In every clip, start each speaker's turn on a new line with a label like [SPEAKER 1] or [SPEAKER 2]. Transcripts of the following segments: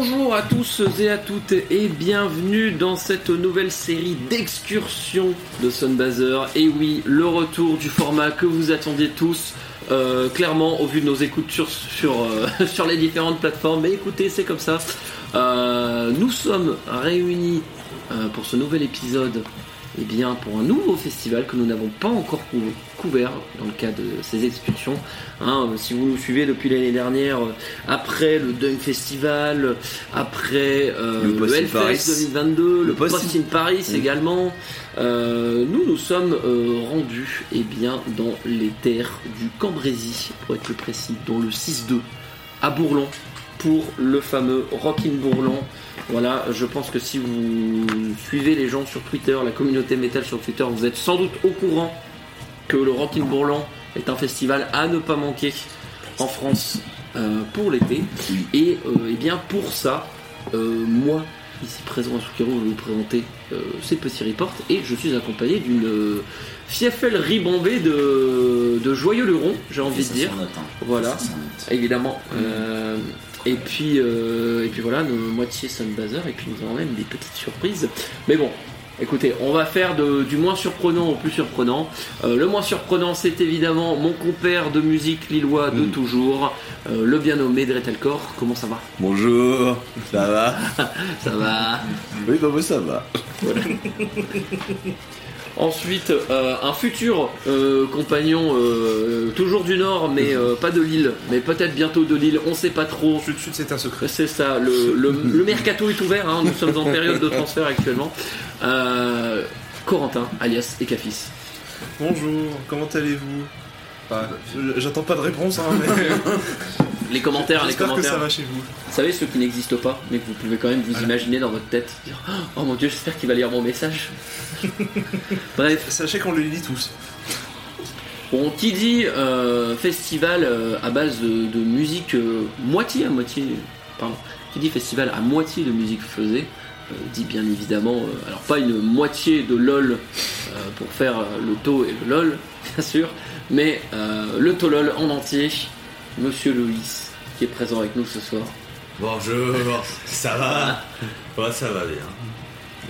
[SPEAKER 1] Bonjour à tous et à toutes et bienvenue dans cette nouvelle série d'excursions de Sunbazer. Et oui, le retour du format que vous attendiez tous. euh, clairement, au vu de nos écoutes euh, sur les différentes plateformes, mais écoutez, c'est comme ça. Euh, nous sommes réunis pour ce nouvel épisode eh bien, pour un nouveau festival que nous n'avons pas encore cou- couvert dans le cadre de ces excursions. Hein, euh, si vous nous suivez depuis l'année dernière, euh, après le Dunk Festival, après euh,
[SPEAKER 2] Le
[SPEAKER 1] le, Hellfest
[SPEAKER 2] Paris.
[SPEAKER 1] 2022, le,
[SPEAKER 2] Le Post
[SPEAKER 1] Post
[SPEAKER 2] in-
[SPEAKER 1] Paris
[SPEAKER 2] Mm.
[SPEAKER 1] également, euh, nous nous sommes euh, rendus eh bien, dans les terres du Cambrésis, pour être plus précis, dans le 6-2 à Bourlon pour le fameux Rockin' Bourlon. Voilà, je pense que si vous suivez les gens sur Twitter, la communauté métal sur Twitter, vous êtes sans doute au courant que le Rockin' Bourlon est un festival à ne pas manquer en France euh, pour l'été. Et euh, eh bien pour ça, euh, moi, ici présent à Soukero, je vais vous présenter ces petits reports et je suis accompagné d'une fiefelle ribambée de, de joyeux lurons, j'ai envie de dire. Voilà. Évidemment. Et puis euh, et puis voilà, nos moitié Sunbazer et puis nous avons même des petites surprises. Mais bon, écoutez, on va faire de- du moins surprenant au plus surprenant. Euh, le moins surprenant, c'est évidemment mon compère de musique lillois de
[SPEAKER 2] Mm.
[SPEAKER 1] toujours, euh, le bien nommé Dretelkor. Comment ça va?
[SPEAKER 2] Bonjour, ça va?
[SPEAKER 1] Ça va.
[SPEAKER 2] Oui, bah moi ça va.
[SPEAKER 1] Ensuite, euh, un futur euh, compagnon, euh, toujours du Nord, mais euh, pas de Lille, mais peut-être bientôt de Lille, on sait pas trop.
[SPEAKER 3] Sud Sud c'est un secret.
[SPEAKER 1] C'est ça, le, le, le mercato est ouvert, hein, nous sommes en période de transfert actuellement. Euh, Corentin, alias Ekafis.
[SPEAKER 3] Bonjour, comment allez-vous? Bah, J'attends pas de réponse, hein, mais
[SPEAKER 1] Les commentaires, les
[SPEAKER 3] que
[SPEAKER 1] commentaires.
[SPEAKER 3] ça va chez vous.
[SPEAKER 1] Vous savez, ceux qui n'existent pas, mais que vous pouvez quand même vous imaginer dans votre tête, dire Oh mon dieu, j'espère qu'il va lire mon message. Bref,
[SPEAKER 3] Sachez qu'on les lit tous.
[SPEAKER 1] bon, qui dit euh, festival euh, à base de, de musique euh, moitié à moitié, pardon, qui dit festival à moitié de musique faisait, dit bien évidemment, alors pas une moitié de LOL pour faire le To et le LOL, bien sûr, mais le To LOL en entier, Monsieur Loïs, qui est présent avec nous ce soir.
[SPEAKER 4] Bonjour, ça va? Ouais, ça va bien.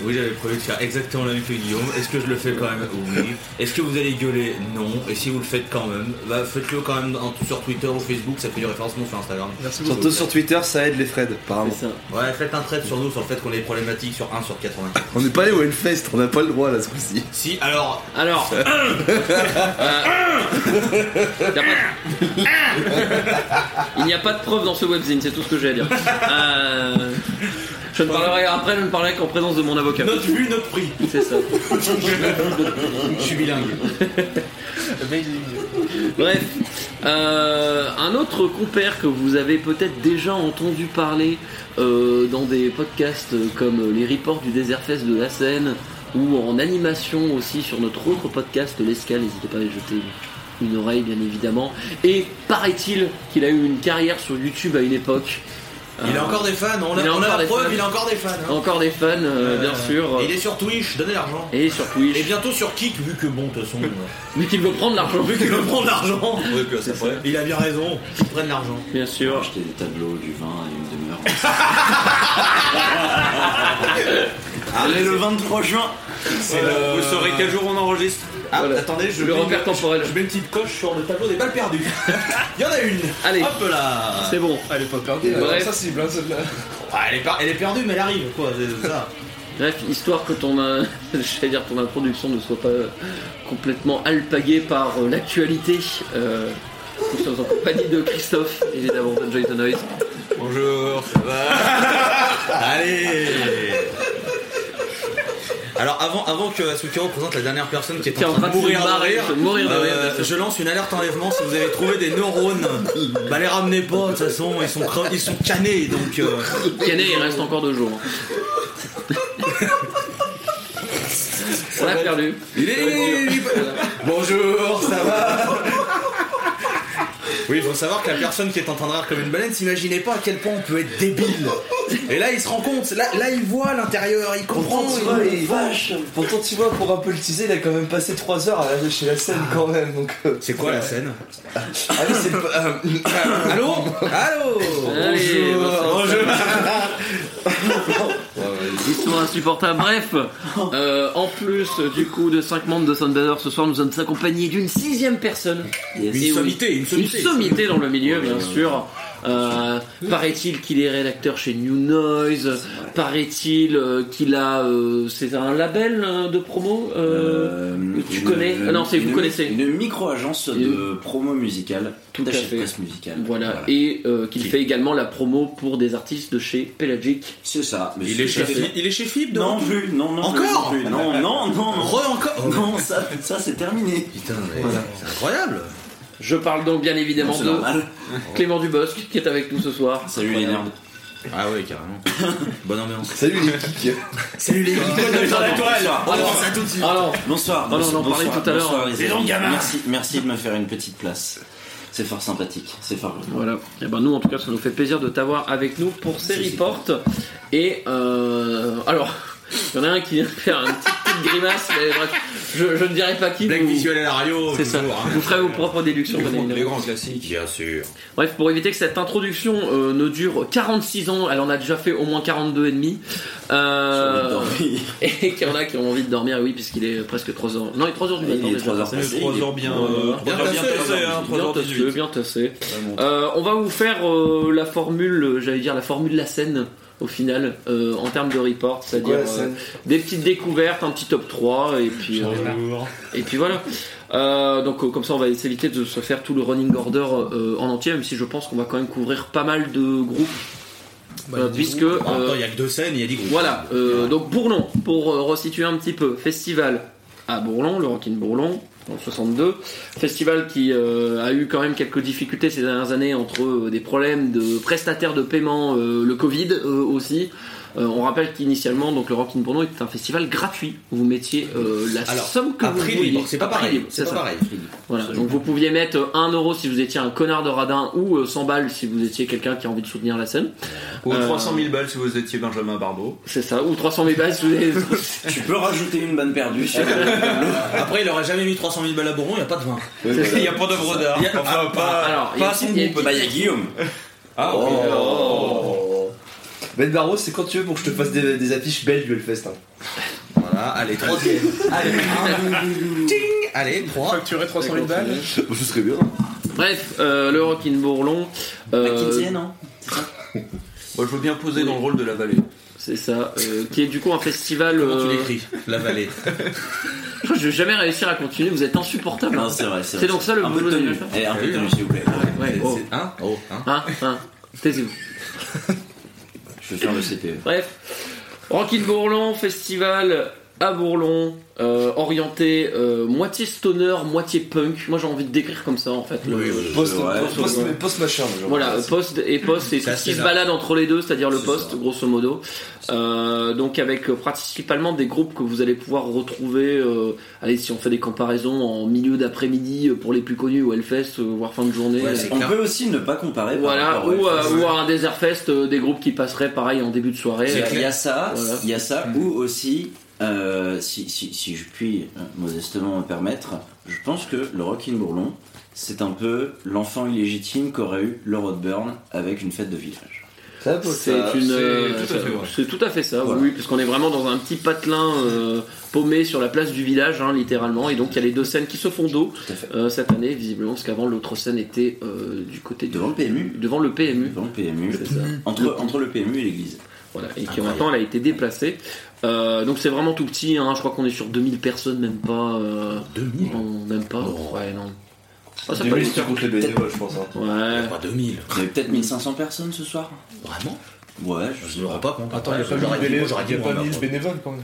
[SPEAKER 4] Oui, j'avais prévu de faire exactement la même que Guillaume. Est-ce que je le fais quand même? Oui. Est-ce que vous allez gueuler? Non. Et si vous le faites quand même, bah faites-le quand même en- sur Twitter ou Facebook, ça fait du référencement sur Instagram.
[SPEAKER 3] Merci beaucoup.
[SPEAKER 2] Surtout sur Twitter, ça aide les Fred, apparemment.
[SPEAKER 1] C'est ça.
[SPEAKER 4] Ouais, faites un trait sur nous sur le fait qu'on est problématique sur 1 sur 84.
[SPEAKER 2] On n'est pas allé au Hellfest, on n'a pas le droit là ce coup-ci.
[SPEAKER 4] Si, alors,
[SPEAKER 1] Alors, euh, il n'y a pas de preuve dans ce webzine, c'est tout ce que j'ai à dire. Euh, je ne parlerai après, je ne parlerai qu'en présence de mon avocat.
[SPEAKER 4] notre vue, notre prix.
[SPEAKER 1] C'est ça.
[SPEAKER 4] Je suis bilingue.
[SPEAKER 1] Bref, euh, un autre compère que vous avez peut-être déjà entendu parler euh, dans des podcasts comme les reports du Desert Fest de la Seine ou en animation aussi sur notre autre podcast L'Escale, n'hésitez pas à y jeter une oreille bien évidemment. Et paraît-il qu'il a eu une carrière sur YouTube à une époque.
[SPEAKER 4] Il a
[SPEAKER 1] Euh,
[SPEAKER 4] encore des fans, on a,
[SPEAKER 1] il a
[SPEAKER 4] on a la
[SPEAKER 1] des
[SPEAKER 4] preuve,
[SPEAKER 1] fans.
[SPEAKER 4] il a encore des fans. hein.
[SPEAKER 1] Encore des fans, euh, bien
[SPEAKER 4] Euh,
[SPEAKER 1] sûr.
[SPEAKER 4] et Il est sur Twitch, donnez l'argent.
[SPEAKER 1] Et sur Twitch.
[SPEAKER 4] Et bientôt sur Kik, vu que bon, de toute façon, euh,
[SPEAKER 1] Vu qu'il veut prendre l'argent.
[SPEAKER 4] vu qu'il veut prendre l'argent. Il a bien raison, qu'il prenne l'argent.
[SPEAKER 1] Bien sûr.
[SPEAKER 5] acheter des tableaux, du vin et une demeure.
[SPEAKER 4] Allez, le 23 juin.
[SPEAKER 5] Vous saurez quel jour on enregistre
[SPEAKER 4] Ah,
[SPEAKER 1] Voilà.
[SPEAKER 4] attendez, je
[SPEAKER 1] Le
[SPEAKER 4] mets
[SPEAKER 1] repère
[SPEAKER 4] une-
[SPEAKER 1] temporel.
[SPEAKER 4] Je mets une petite coche sur le tableau des balles perdues. Il y en a une.
[SPEAKER 1] Allez.
[SPEAKER 4] Hop là.
[SPEAKER 1] C'est bon.
[SPEAKER 3] Elle est pas perdue,
[SPEAKER 1] Bref.
[SPEAKER 3] ça cible, hein, celle-là.
[SPEAKER 4] Ah, elle, est per- elle est perdue, mais elle arrive, quoi. C'est ça.
[SPEAKER 1] Bref, histoire que ton, euh, dire ton introduction ne soit pas euh, complètement alpaguée par euh, l'actualité. euh, nous sommes en compagnie de Christophe, évidemment, d'Enjoy the Noise.
[SPEAKER 4] Bonjour, ça va Allez alors avant, avant que Asukiro présente la dernière personne qui est en train de mourir de rire, euh, je lance une alerte enlèvement. Si vous avez trouvé des neurones. Bah les ramenez pas, de toute façon ils sont, cre- ils sont canés donc... euh,
[SPEAKER 1] Canet, il reste encore deux jours. On l'a perdu.
[SPEAKER 4] Il est- Bonjour, ça va? Oui, il faut savoir que la personne qui est en train de rire comme une baleine s'imaginait pas à quel point on peut être débile. Et là, il se rend compte, là, là il voit l'intérieur, il comprend.
[SPEAKER 2] Pourtant, tu
[SPEAKER 4] il-
[SPEAKER 2] vois, il- vache Pourtant, tu vois, pour un peu le teaser, il a quand même passé 3 heures à aller chez la scène quand même. Donc, euh,
[SPEAKER 4] C'est quoi la scène?
[SPEAKER 2] Ah oui, c'est le. euh,
[SPEAKER 4] Allô? Allô?
[SPEAKER 1] Allez,
[SPEAKER 2] Bonjour.
[SPEAKER 4] Bonjour
[SPEAKER 1] Ils sont insupportables. Bref, euh, en plus du coup de 5 membres de Sunbather, ce soir nous sommes accompagnés d'une sixième personne.
[SPEAKER 4] Une
[SPEAKER 1] oui,
[SPEAKER 4] une sommité.
[SPEAKER 1] Une sommité dans le milieu, bien sûr. Euh, paraît-il qu'il est rédacteur chez New Noise. Paraît-il euh, qu'il a. euh, c'est un label de promo euh, tu connais Ah non, c'est- vous
[SPEAKER 5] une-
[SPEAKER 1] connaissez.
[SPEAKER 5] Une micro-agence de promo musicale,
[SPEAKER 1] Tout à fait.
[SPEAKER 5] presse musicale.
[SPEAKER 1] Voilà, et euh, qu'il
[SPEAKER 5] Qui-
[SPEAKER 1] fait également la promo pour des artistes de chez Pelagic.
[SPEAKER 5] C'est ça. mais
[SPEAKER 4] Il est, chez, il est chez Fib,
[SPEAKER 5] Non plus, non, non.
[SPEAKER 4] Encore
[SPEAKER 5] non, plus. non, non, non, non.
[SPEAKER 4] Re encore
[SPEAKER 5] Non, ça, ça c'est terminé.
[SPEAKER 4] Putain, mais c'est incroyable
[SPEAKER 1] Je parle donc bien évidemment de
[SPEAKER 5] normal.
[SPEAKER 1] Clément Dubosc qui est avec nous ce soir.
[SPEAKER 5] Salut les nerds.
[SPEAKER 4] Ah ouais, carrément. Bonne ambiance.
[SPEAKER 2] Salut les geeks.
[SPEAKER 4] Salut les
[SPEAKER 5] Bonsoir.
[SPEAKER 1] Alors,
[SPEAKER 4] ça tout de suite.
[SPEAKER 1] alors,
[SPEAKER 5] Bonsoir.
[SPEAKER 1] Ah non, on en parlait
[SPEAKER 5] bonsoir,
[SPEAKER 1] tout à l'heure.
[SPEAKER 5] bonsoir, les
[SPEAKER 4] Les
[SPEAKER 5] amis.
[SPEAKER 4] longs gamins.
[SPEAKER 5] Merci, merci de me faire une petite place. C'est fort sympathique. C'est fort.
[SPEAKER 1] Voilà. Et ben nous, en tout cas, ça nous fait plaisir de t'avoir avec nous pour ces reports. Et euh, alors, il y en a un qui vient de faire une petite, petite grimace. mais bref, je, je ne dirai pas qui.
[SPEAKER 4] Blague
[SPEAKER 1] vous-
[SPEAKER 4] visuelle à la radio,
[SPEAKER 1] C'est ça.
[SPEAKER 4] toujours, hein.
[SPEAKER 1] Vous ferez vos propres déductions. bien évidemment.
[SPEAKER 3] grands classiques.
[SPEAKER 4] Bien sûr.
[SPEAKER 1] Bref, pour éviter que cette introduction euh, ne dure 46 ans, elle en a déjà fait au moins 42 et demi. Euh, et qu'il y en a qui ont envie de dormir, oui, puisqu'il est presque 3 heures. Non, il est 3 heures du
[SPEAKER 5] Il
[SPEAKER 1] matin.
[SPEAKER 5] est
[SPEAKER 1] déjà.
[SPEAKER 5] 3 heures
[SPEAKER 3] C'est
[SPEAKER 5] passées.
[SPEAKER 3] 3 heures bien. Euh,
[SPEAKER 4] Bien
[SPEAKER 3] trois heures hein,
[SPEAKER 1] Bien
[SPEAKER 3] 3 heures
[SPEAKER 1] tassé,
[SPEAKER 3] 18.
[SPEAKER 1] bien tassé. Euh, on va vous faire euh, la formule, euh, j'allais dire la formule la scène au final, euh, en termes de report, c'est-à-dire euh, des petites découvertes, un petit top 3, et puis, euh, et puis voilà. Euh, donc comme ça on va s'éviter de se faire tout le running order euh, en entier, même si je pense qu'on va quand même couvrir pas mal de groupes,
[SPEAKER 3] Bah,
[SPEAKER 1] euh, puisque...
[SPEAKER 3] groupes.
[SPEAKER 4] En même temps, il y a que deux scènes, il y a des groupes.
[SPEAKER 1] voilà, euh, donc Bourlon, pour euh, resituer un petit peu, festival à Bourlon, le Rockin' Bourlon, en 62, festival qui euh, a eu quand même quelques difficultés ces dernières années entre euh, des problèmes de prestataires de paiement, euh, le Covid aussi. Euh, on rappelle qu'initialement, donc le Rockin' Bourlon était un festival gratuit où vous mettiez euh, la
[SPEAKER 4] Alors,
[SPEAKER 1] somme que
[SPEAKER 4] à
[SPEAKER 1] vous vouliez.
[SPEAKER 4] c'est pas pareil. C'est pas
[SPEAKER 1] ça.
[SPEAKER 4] pareil.
[SPEAKER 1] Voilà, donc vous pouviez mettre 1 euro si vous étiez un connard de radin ou euh, 100 balles si vous étiez quelqu'un qui a envie de soutenir la scène.
[SPEAKER 3] Ou
[SPEAKER 1] Euh,
[SPEAKER 3] 300 000 balles si vous étiez Benjamin Barbeau.
[SPEAKER 1] C'est ça, ou 300 000 balles si vous avez...
[SPEAKER 5] Tu peux rajouter une banne perdue
[SPEAKER 4] Après, il aurait jamais mis 300 000 balles à Bourron, il n'y a pas de vin.
[SPEAKER 3] Il n'y a pas d'œuvre d'art.
[SPEAKER 4] Il y a-
[SPEAKER 3] Enfin, pas,
[SPEAKER 1] alors, il y a
[SPEAKER 3] pas
[SPEAKER 1] il y a-
[SPEAKER 3] goût,
[SPEAKER 5] il y a Guillaume.
[SPEAKER 4] Ah,
[SPEAKER 2] Oh. Ben Barros, c'est quand tu veux pour que je te fasse des, des affiches belges du Hellfest. hein.
[SPEAKER 4] Voilà, allez, troisième. Allez, un. Ting Allez, trois.
[SPEAKER 3] Facturer 300 000 balles
[SPEAKER 2] Je serais bien.
[SPEAKER 1] Bref, euh, le Rockin' Bourlon. euh,
[SPEAKER 5] McKinsey, non
[SPEAKER 3] Moi, je veux bien poser dans le rôle de la vallée.
[SPEAKER 1] c'est ça, euh, qui est du coup un festival.
[SPEAKER 4] Comment tu
[SPEAKER 1] euh,
[SPEAKER 4] l'écris La vallée?
[SPEAKER 1] je crois que je vais jamais réussir à continuer, vous êtes insupportable.
[SPEAKER 5] Non,
[SPEAKER 1] hein.
[SPEAKER 5] c'est vrai.
[SPEAKER 1] C'est donc ça, le
[SPEAKER 5] un peu
[SPEAKER 1] boulot
[SPEAKER 5] de Eh, un peu de
[SPEAKER 4] hein.
[SPEAKER 5] s'il vous plaît.
[SPEAKER 1] Ouais, oh.
[SPEAKER 4] Hein Oh, hein
[SPEAKER 1] Hein, hein, taisez-vous.
[SPEAKER 5] Je vais faire le CPE.
[SPEAKER 1] Bref, Rockin' Bourlon, festival à Bourlon, euh, orienté euh, moitié stoner, moitié punk. Moi j'ai envie de décrire comme ça en fait. le-
[SPEAKER 4] Oui, oui.
[SPEAKER 2] Post,
[SPEAKER 5] Ouais,
[SPEAKER 2] post, post, post machin. genre.
[SPEAKER 1] Voilà, poste et tout
[SPEAKER 4] C'est
[SPEAKER 1] ce qui se balade entre les deux, c'est-à-dire le
[SPEAKER 5] ça.
[SPEAKER 1] grosso modo. Euh, donc avec euh, principalement des groupes que vous allez pouvoir retrouver, euh, allez, si on fait des comparaisons en milieu d'après-midi pour les plus connus, ou Hellfest, euh, voire fin de journée.
[SPEAKER 4] Ouais,
[SPEAKER 5] On
[SPEAKER 4] clair.
[SPEAKER 5] peut aussi ne pas comparer. par
[SPEAKER 1] voilà, ou, euh, ou à un Desert Fest, euh, des groupes qui passeraient pareil en début de soirée.
[SPEAKER 5] Il y a- il y a ça,
[SPEAKER 1] Voilà.
[SPEAKER 5] il y a ça, ou aussi, euh, si, si, si je puis euh, modestement me permettre, je pense que le Rockin' Bourlon, c'est un peu l'enfant illégitime qu'aurait eu le Roadburn avec une fête de village.
[SPEAKER 1] C'est
[SPEAKER 2] ça.
[SPEAKER 1] une,
[SPEAKER 3] c'est
[SPEAKER 1] euh,
[SPEAKER 3] tout à fait vrai.
[SPEAKER 1] c'est tout à fait ça,
[SPEAKER 5] Voilà.
[SPEAKER 1] oui, parce qu'on est vraiment dans un petit patelin euh, paumé sur la place du village, hein, littéralement, et donc il y a les deux scènes qui se font euh, cette année, visiblement, parce qu'avant l'autre scène était euh, du côté du-
[SPEAKER 5] Devant le PMU.
[SPEAKER 1] devant le PMU,
[SPEAKER 5] Devant le PMU.
[SPEAKER 1] ça.
[SPEAKER 5] Entre, entre le PMU et l'église.
[SPEAKER 1] Voilà, et qui maintenant elle a été déplacée. Euh, donc c'est vraiment tout petit, hein, je crois qu'on est sur 2000 personnes, même pas. euh,
[SPEAKER 4] 2000
[SPEAKER 1] non, même pas.
[SPEAKER 4] Non.
[SPEAKER 1] Ouais, non. Ah, ça
[SPEAKER 2] Des
[SPEAKER 1] peut
[SPEAKER 2] minutes qui comptent les bénévoles, je pense. hein.
[SPEAKER 1] Ouais.
[SPEAKER 4] Pas 2000.
[SPEAKER 5] Il y avait peut-être 1500 personnes ce soir
[SPEAKER 4] Vraiment?
[SPEAKER 5] Ouais, je sais
[SPEAKER 4] me
[SPEAKER 5] pas.
[SPEAKER 4] rends pas compte.
[SPEAKER 6] Attends, il n'y a pas
[SPEAKER 4] J'aurais dit-
[SPEAKER 6] 1000 bénévoles,
[SPEAKER 4] j'aurais dit
[SPEAKER 6] il y a
[SPEAKER 4] moins,
[SPEAKER 6] pas
[SPEAKER 4] mais
[SPEAKER 6] 1000
[SPEAKER 4] après.
[SPEAKER 6] bénévoles quand même.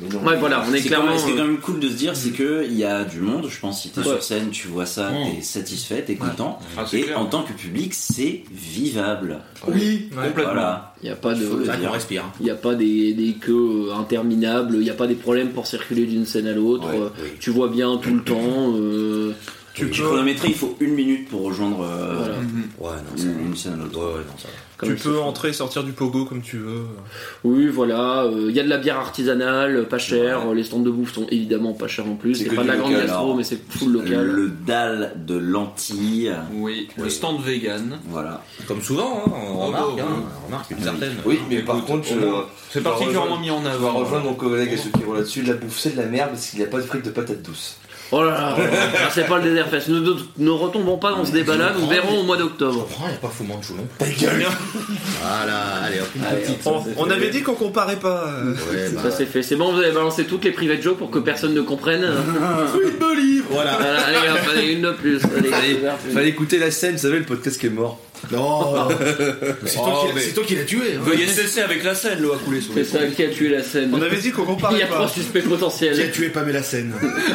[SPEAKER 2] Mais non.
[SPEAKER 1] Ouais, voilà, on est
[SPEAKER 5] C'est quand,
[SPEAKER 1] clairement.
[SPEAKER 5] même, ce qui est
[SPEAKER 1] euh,
[SPEAKER 5] quand même cool de se dire, c'est que il y a du monde. Je pense si t'es
[SPEAKER 1] Ouais.
[SPEAKER 5] sur scène, tu vois ça,
[SPEAKER 4] Mm.
[SPEAKER 5] t'es satisfait, t'es content.
[SPEAKER 3] Ah,
[SPEAKER 5] Et
[SPEAKER 3] clair.
[SPEAKER 5] en tant que public, c'est vivable.
[SPEAKER 3] Oui, complètement.
[SPEAKER 5] Voilà.
[SPEAKER 1] Il n'y a pas de.
[SPEAKER 4] Qu'on respire.
[SPEAKER 1] Il n'y a pas des, des queues euh, interminables, il n'y a pas des problèmes pour circuler d'une scène à l'autre.
[SPEAKER 5] Ouais,
[SPEAKER 1] euh,
[SPEAKER 4] oui.
[SPEAKER 1] Tu vois bien tout le temps. euh,
[SPEAKER 5] Tu chronométrer, il faut une minute pour rejoindre euh,
[SPEAKER 1] Voilà.
[SPEAKER 3] Mhm.
[SPEAKER 4] Ouais, non, ça
[SPEAKER 5] une, une scène à l'autre.
[SPEAKER 4] Ouais, ouais, non, ça va.
[SPEAKER 3] Tu peux entrer et sortir du pogo comme tu veux.
[SPEAKER 1] Oui, voilà. Il y a de la bière artisanale, pas chère. Les stands de bouffe sont évidemment pas chers en plus.
[SPEAKER 5] C'est
[SPEAKER 1] pas de la grande
[SPEAKER 5] local,
[SPEAKER 1] gastro,
[SPEAKER 5] alors.
[SPEAKER 1] mais c'est full local.
[SPEAKER 5] Le dalle de lentilles.
[SPEAKER 2] Oui, le stand vegan.
[SPEAKER 5] Voilà.
[SPEAKER 4] Comme souvent, hein, on remarque, hein, on remarque une certaine.
[SPEAKER 2] Oui, mais
[SPEAKER 3] Écoute,
[SPEAKER 2] par contre, c'est particulièrement mis en
[SPEAKER 3] Je vais
[SPEAKER 2] avant.
[SPEAKER 3] rejoindre mon collègue et ceux qui vont là-dessus. La bouffe, c'est de la merde parce qu'il n'y a pas de frites de patates douces.
[SPEAKER 1] Oh là là, ah, c'est pas le désert fest. Ne, ne- ne retombons pas dans ce débat-là. Nous verrons au mois d'octobre.
[SPEAKER 4] il n'y a pas Manchu non
[SPEAKER 3] Ta gueule
[SPEAKER 4] Voilà, allez hop, une
[SPEAKER 1] Allez,
[SPEAKER 4] petite.
[SPEAKER 3] On,
[SPEAKER 1] c'est
[SPEAKER 3] on
[SPEAKER 1] fait.
[SPEAKER 3] avait dit qu'on comparait pas. euh.
[SPEAKER 4] Ouais, bah,
[SPEAKER 1] Ça c'est fait. C'est bon, vous avez balancé toutes les private jokes pour que personne ne comprenne.
[SPEAKER 4] Voilà.
[SPEAKER 1] Voilà, allez, hop, allez, une de plus. Allez,
[SPEAKER 2] fallait écouter la scène, vous savez, le podcast qui est mort.
[SPEAKER 3] Non
[SPEAKER 4] C'est
[SPEAKER 2] Oh,
[SPEAKER 4] toi, qui-
[SPEAKER 2] mais-
[SPEAKER 4] c'est toi qui l'as tué. hein.
[SPEAKER 2] Veuillez cesser avec la scène, l'eau a coulé sous
[SPEAKER 1] C'est ça qui a tué la scène.
[SPEAKER 3] On avait dit qu'on
[SPEAKER 1] Il y
[SPEAKER 3] comparait
[SPEAKER 1] a trois
[SPEAKER 3] pas.
[SPEAKER 1] suspects
[SPEAKER 6] Qui a
[SPEAKER 1] potentiels.
[SPEAKER 6] tué Pamela Sen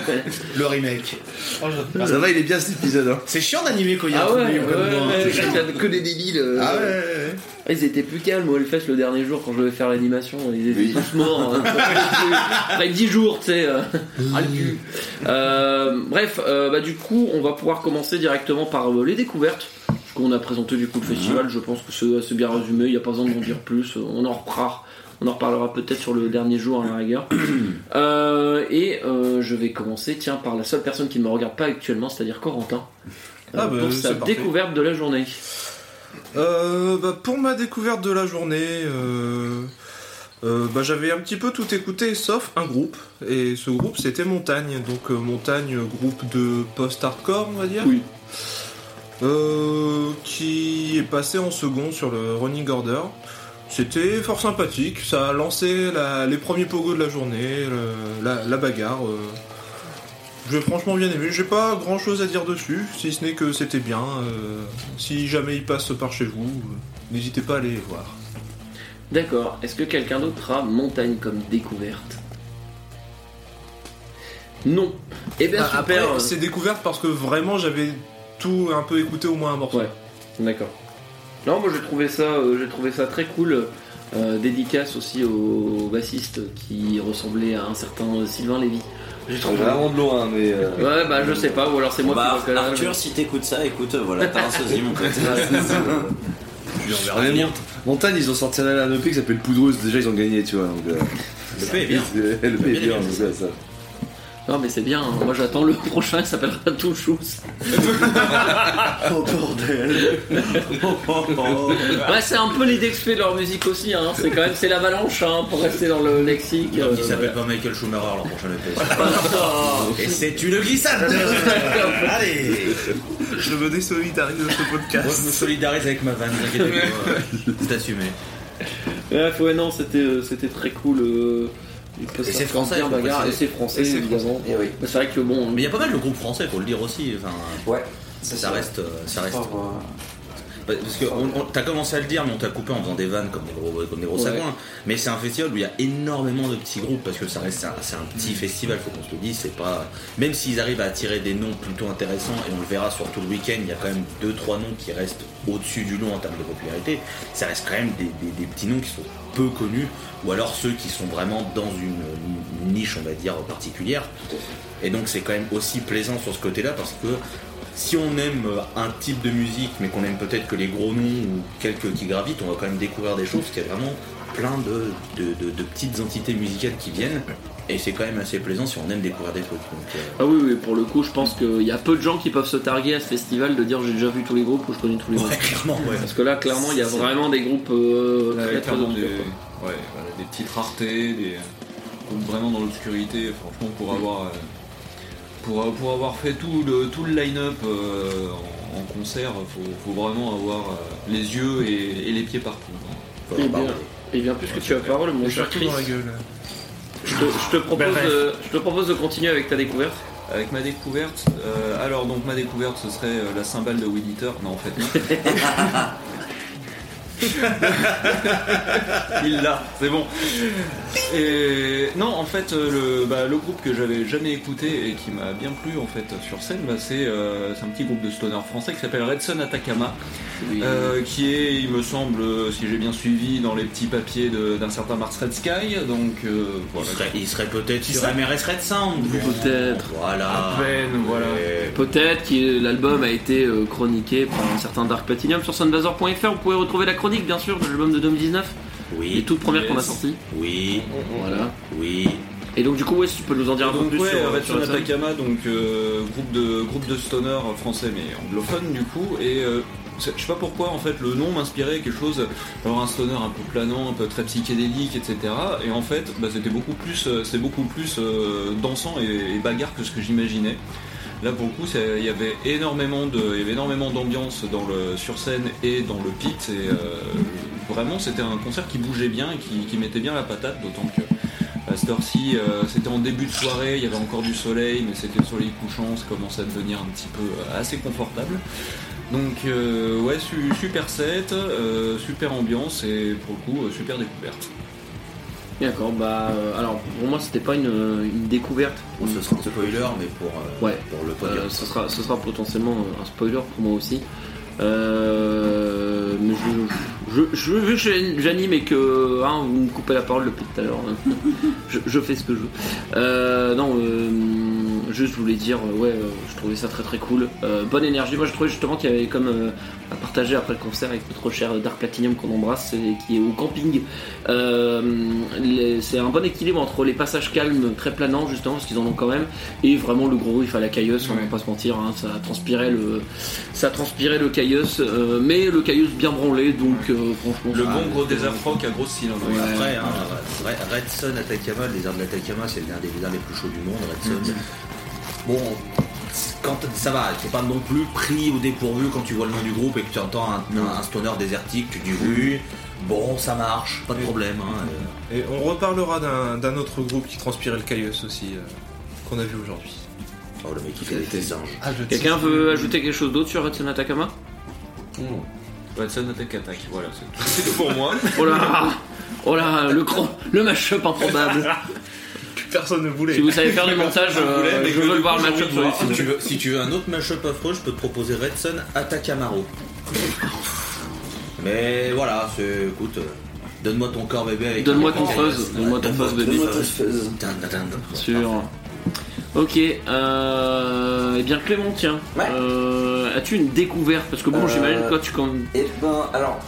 [SPEAKER 6] Le remake.
[SPEAKER 2] Ça va, il est bien cet épisode. Hein.
[SPEAKER 6] C'est chiant d'animer quand il y a
[SPEAKER 1] Ah
[SPEAKER 6] un
[SPEAKER 1] ouais,
[SPEAKER 6] public
[SPEAKER 1] ouais,
[SPEAKER 6] comme moi.
[SPEAKER 1] ouais, il y a que des débiles. euh.
[SPEAKER 6] Ah ouais, ouais, ouais.
[SPEAKER 1] Ah, Ils étaient plus calmes au Hellfest le dernier jour quand je devais faire l'animation. Ils étaient
[SPEAKER 5] Oui.
[SPEAKER 1] tous morts. hein. Après 10 jours, tu sais. euh, le cul. Euh, bref, euh, bah, du coup, on va pouvoir commencer directement par euh, les découvertes. Qu'on a présenté du coup le festival. Je pense que c'est assez bien résumé. Il n'y a pas besoin d'en dire plus. On en reparlera. On en reparlera peut-être sur le dernier jour à la rigueur. Euh, et euh, je vais commencer, tiens, par la seule personne qui ne me regarde pas actuellement, c'est-à-dire Corentin.
[SPEAKER 3] Ah bah,
[SPEAKER 1] pour sa
[SPEAKER 3] parfait.
[SPEAKER 1] découverte de la journée.
[SPEAKER 3] Euh, bah, pour ma découverte de la journée, euh, euh, bah, j'avais un petit peu tout écouté sauf un groupe. Et ce groupe c'était Montagne. Donc euh, Montagne, groupe de post-hardcore on va dire.
[SPEAKER 1] Oui.
[SPEAKER 3] Euh, qui est passé en second sur le Running Order. C'était fort sympathique, ça a lancé la- les premiers pogos de la journée, le- la, la bagarre. euh. J'ai franchement bien aimé, j'ai pas grand chose à dire dessus, si ce n'est que c'était bien. euh, si jamais il passe par chez vous, euh, n'hésitez pas à aller voir.
[SPEAKER 1] D'accord. Est-ce que quelqu'un d'autre a montagne comme découverte? Non. Eh bien
[SPEAKER 3] Ah,
[SPEAKER 1] super.
[SPEAKER 3] Après, c'est découverte parce que vraiment j'avais tout un peu écouté au moins un morceau.
[SPEAKER 1] Ouais. D'accord. Non, moi j'ai trouvé ça, euh, j'ai trouvé ça très cool. Euh, dédicace aussi au bassiste qui ressemblait à un certain euh, Sylvain Lévy. J'ai trouvé.
[SPEAKER 2] Vraiment de loin, mais. euh,
[SPEAKER 1] Ouais, bah je sais pas, ou alors c'est moi
[SPEAKER 5] Bah,
[SPEAKER 1] qui
[SPEAKER 5] Arthur, si t'écoutes ça, écoute, voilà, t'as un sosie, mon pote.
[SPEAKER 2] Montagne, ils ont sorti un LP qui s'appelle Poudreuse, déjà ils ont gagné, tu vois. Donc, euh,
[SPEAKER 4] Le fait est bien.
[SPEAKER 2] le P est bien, ça.
[SPEAKER 1] Non, mais c'est bien. hein. Moi j'attends le prochain qui s'appellera Touchous.
[SPEAKER 5] Oh bordel
[SPEAKER 1] Ouais, c'est un peu l'idée que je fais de leur musique aussi. Hein. C'est quand même c'est l'avalanche hein, pour rester dans le lexique.
[SPEAKER 4] Comme
[SPEAKER 1] euh,
[SPEAKER 4] il s'appelle pas Michael Schumacher leur prochain EP. Et c'est une glissade Allez
[SPEAKER 3] Je me désolidarise de ce
[SPEAKER 4] Moi je me
[SPEAKER 3] podcast.
[SPEAKER 4] solidarise avec ma vanne. C'est assumé.
[SPEAKER 1] Bref, ouais, non, c'était euh, c'était très cool. euh, il
[SPEAKER 4] Et c'est français,
[SPEAKER 1] bien
[SPEAKER 4] faut
[SPEAKER 1] bagarre, et c'est français évidemment.
[SPEAKER 5] Et oui.
[SPEAKER 1] Bah, c'est vrai que bon,
[SPEAKER 4] Mais il y a pas mal de groupes français, faut le dire aussi. Enfin,
[SPEAKER 5] Ouais,
[SPEAKER 4] ça reste. euh, Ça reste.
[SPEAKER 5] Fort, euh,
[SPEAKER 4] Parce que t'as commencé à le dire, mais on t'a coupé en faisant des vannes comme des gros, comme des gros
[SPEAKER 1] Ouais.
[SPEAKER 4] sagouins. Mais c'est un festival où il y a énormément de petits groupes parce que ça reste c'est un, c'est un petit festival, faut qu'on se le dise. C'est pas même s'ils arrivent à attirer des noms plutôt intéressants et on le verra sur tout le week-end, il y a quand même deux trois noms qui restent au-dessus du lot en termes de popularité. Ça reste quand même des, des- des petits noms qui sont peu connus ou alors ceux qui sont vraiment dans une, niche, on va dire particulière. Et donc c'est quand même aussi plaisant sur ce côté-là parce que si on aime un type de musique, mais qu'on aime peut-être que les gros noms ou quelques qui gravitent, on va quand même découvrir des choses, parce qu'il y a vraiment plein de- de- de petites entités musicales qui viennent, et c'est quand même assez plaisant si on aime découvrir des trucs. Donc, euh,
[SPEAKER 1] ah oui, oui, pour le coup, je pense qu'il y a peu de gens qui peuvent se targuer à ce festival de dire j'ai déjà vu tous les groupes ou je connais tous les groupes.
[SPEAKER 4] clairement, ouais.
[SPEAKER 1] Parce que là, clairement, il y a vraiment des groupes euh,
[SPEAKER 2] Là,
[SPEAKER 1] très très
[SPEAKER 2] clairement,
[SPEAKER 1] obscurs,
[SPEAKER 2] des, ouais, voilà, des petites raretés, des groupes vraiment dans l'obscurité. Franchement, pour avoir, euh, pour, euh, pour avoir fait tout le, tout le line-up euh, en, en concert, faut, faut vraiment avoir euh, les yeux et, et les pieds partout.
[SPEAKER 1] Eh bien, puisque tu as la parole, mon
[SPEAKER 3] Et
[SPEAKER 1] cher Chris,
[SPEAKER 3] dans la gueule.
[SPEAKER 1] Je te, je te propose,
[SPEAKER 3] Bref.
[SPEAKER 1] de, je te propose de continuer avec ta découverte.
[SPEAKER 2] Avec ma découverte, euh, alors donc ma découverte ce serait euh, la cymbale de Eater. Non, en fait, non. Il l'a, c'est bon. Et non, en fait, euh, le, bah, le groupe que j'avais jamais écouté et qui m'a bien plu en fait sur scène, bah, c'est euh, c'est un petit groupe de stoner français qui s'appelle Red Sun Atacama, euh, qui est, il me semble, si j'ai bien suivi, dans les petits papiers d'un certain Mars Red Sky. Donc euh,
[SPEAKER 4] Il
[SPEAKER 2] voilà.
[SPEAKER 4] serait, il serait peut-être sur MRS Red Sound.
[SPEAKER 1] Peut-être.
[SPEAKER 4] Voilà.
[SPEAKER 2] À peine, voilà.
[SPEAKER 1] Peut-être que l'album a été chroniqué par un certain Dark Platinum sur sunbazer.fr. Vous pouvez retrouver la chronique chronique bien sûr de l'album de 2019, les
[SPEAKER 4] Oui,
[SPEAKER 1] toutes premières qu'on a sorties.
[SPEAKER 4] oui,
[SPEAKER 1] Voilà.
[SPEAKER 4] oui.
[SPEAKER 1] Et donc du coup, ouais, si tu peux nous en dire un peu plus
[SPEAKER 2] ouais,
[SPEAKER 1] sur,
[SPEAKER 2] Red
[SPEAKER 1] sur
[SPEAKER 2] donc euh, groupe de groupe de stoner français mais anglophone du coup, et euh, je sais pas pourquoi en fait le nom m'inspirait quelque chose, alors un stoner un peu planant, un peu très psychédélique, etc. Et en fait, bah, c'était beaucoup plus, euh, c'est beaucoup plus euh, dansant et, et bagarre que ce que j'imaginais. Là pour le coup, il y avait énormément d'ambiance sur scène et dans le pit, et euh, vraiment c'était un concert qui bougeait bien et qui, mettait bien la patate, d'autant que à cette heure-ci, euh, c'était en début de soirée, il y avait encore du soleil, mais c'était le soleil couchant, ça commençait à devenir un petit peu euh, assez confortable. Donc ouais, su- super set, super ambiance et pour le coup, super découverte.
[SPEAKER 1] D'accord, bah euh, alors pour moi c'était pas une, une découverte.
[SPEAKER 4] Bon, ce sera un spoiler, mais pour, euh,
[SPEAKER 1] Ouais.
[SPEAKER 4] pour le
[SPEAKER 1] Euh,
[SPEAKER 4] podium.
[SPEAKER 1] ce, sera, ce sera potentiellement un spoiler pour moi aussi. Euh, mais je, je, je, vu que j'anime et que hein, vous me coupez la parole depuis tout à l'heure, hein, je, je fais ce que je veux. Euh, non, euh, juste je voulais dire, euh, ouais, euh, je trouvais ça très très cool. Euh, bonne énergie. Moi je trouvais justement qu'il y avait comme euh, à partager après le concert avec notre cher Dark Platinum qu'on embrasse et qui est au camping. Euh, c'est un bon équilibre entre les passages calmes, très planants justement, parce qu'ils en ont quand même, et vraiment le gros riff à la cailleuse, on va
[SPEAKER 2] Ouais.
[SPEAKER 1] pas se mentir, hein, ça transpirait le, ça transpirait le cailleuse, euh, mais le cailleuse bien branlé, donc euh, franchement.
[SPEAKER 2] Le bon gros désert rock à grosse cylindre.
[SPEAKER 4] Oui, après, hein, Red- Red Sun Atacama, le désert de l'Atacama, c'est l'un des déserts les plus chauds du monde, Red Sun. Bon, quand ça va, c'est pas non plus pris au dépourvu quand tu vois le nom du groupe et que tu entends un, un- un stoner désertique, tu dis oui, bon, ça marche, pas de problème. hein, euh.
[SPEAKER 3] Et on reparlera d'un autre groupe qui transpirait le cailleus aussi, euh, qu'on a vu aujourd'hui.
[SPEAKER 4] Oh, le mec qui fait des singes.
[SPEAKER 3] Ah, je
[SPEAKER 1] Quelqu'un veut ajouter quelque chose d'autre sur Red Sun
[SPEAKER 2] Attack Attack, voilà, c'est tout. pour moi.
[SPEAKER 1] Oh là Oh là, le, cro- le mashup improbable
[SPEAKER 3] Personne ne voulait.
[SPEAKER 1] Si vous savez faire du montage, euh, je veux le voir le sur les
[SPEAKER 4] Si tu, veux, si tu veux un autre mashup affreux, je peux te proposer Red Sun Atacamaro. Mais voilà, c'est. Écoute, euh, donne-moi ton corps bébé avec
[SPEAKER 1] Donne-moi ton fuzz, donne-moi ton fuzz, bébé.
[SPEAKER 5] Donne-moi ta fuzz.
[SPEAKER 4] Dun, dun, dun, dun.
[SPEAKER 1] Sûr. Ok, euh, eh bien Clément, tiens,
[SPEAKER 5] Ouais.
[SPEAKER 1] euh, as-tu une découverte? Parce que bon,
[SPEAKER 5] Euh,
[SPEAKER 1] j'imagine que toi tu quand
[SPEAKER 5] Et ben, alors,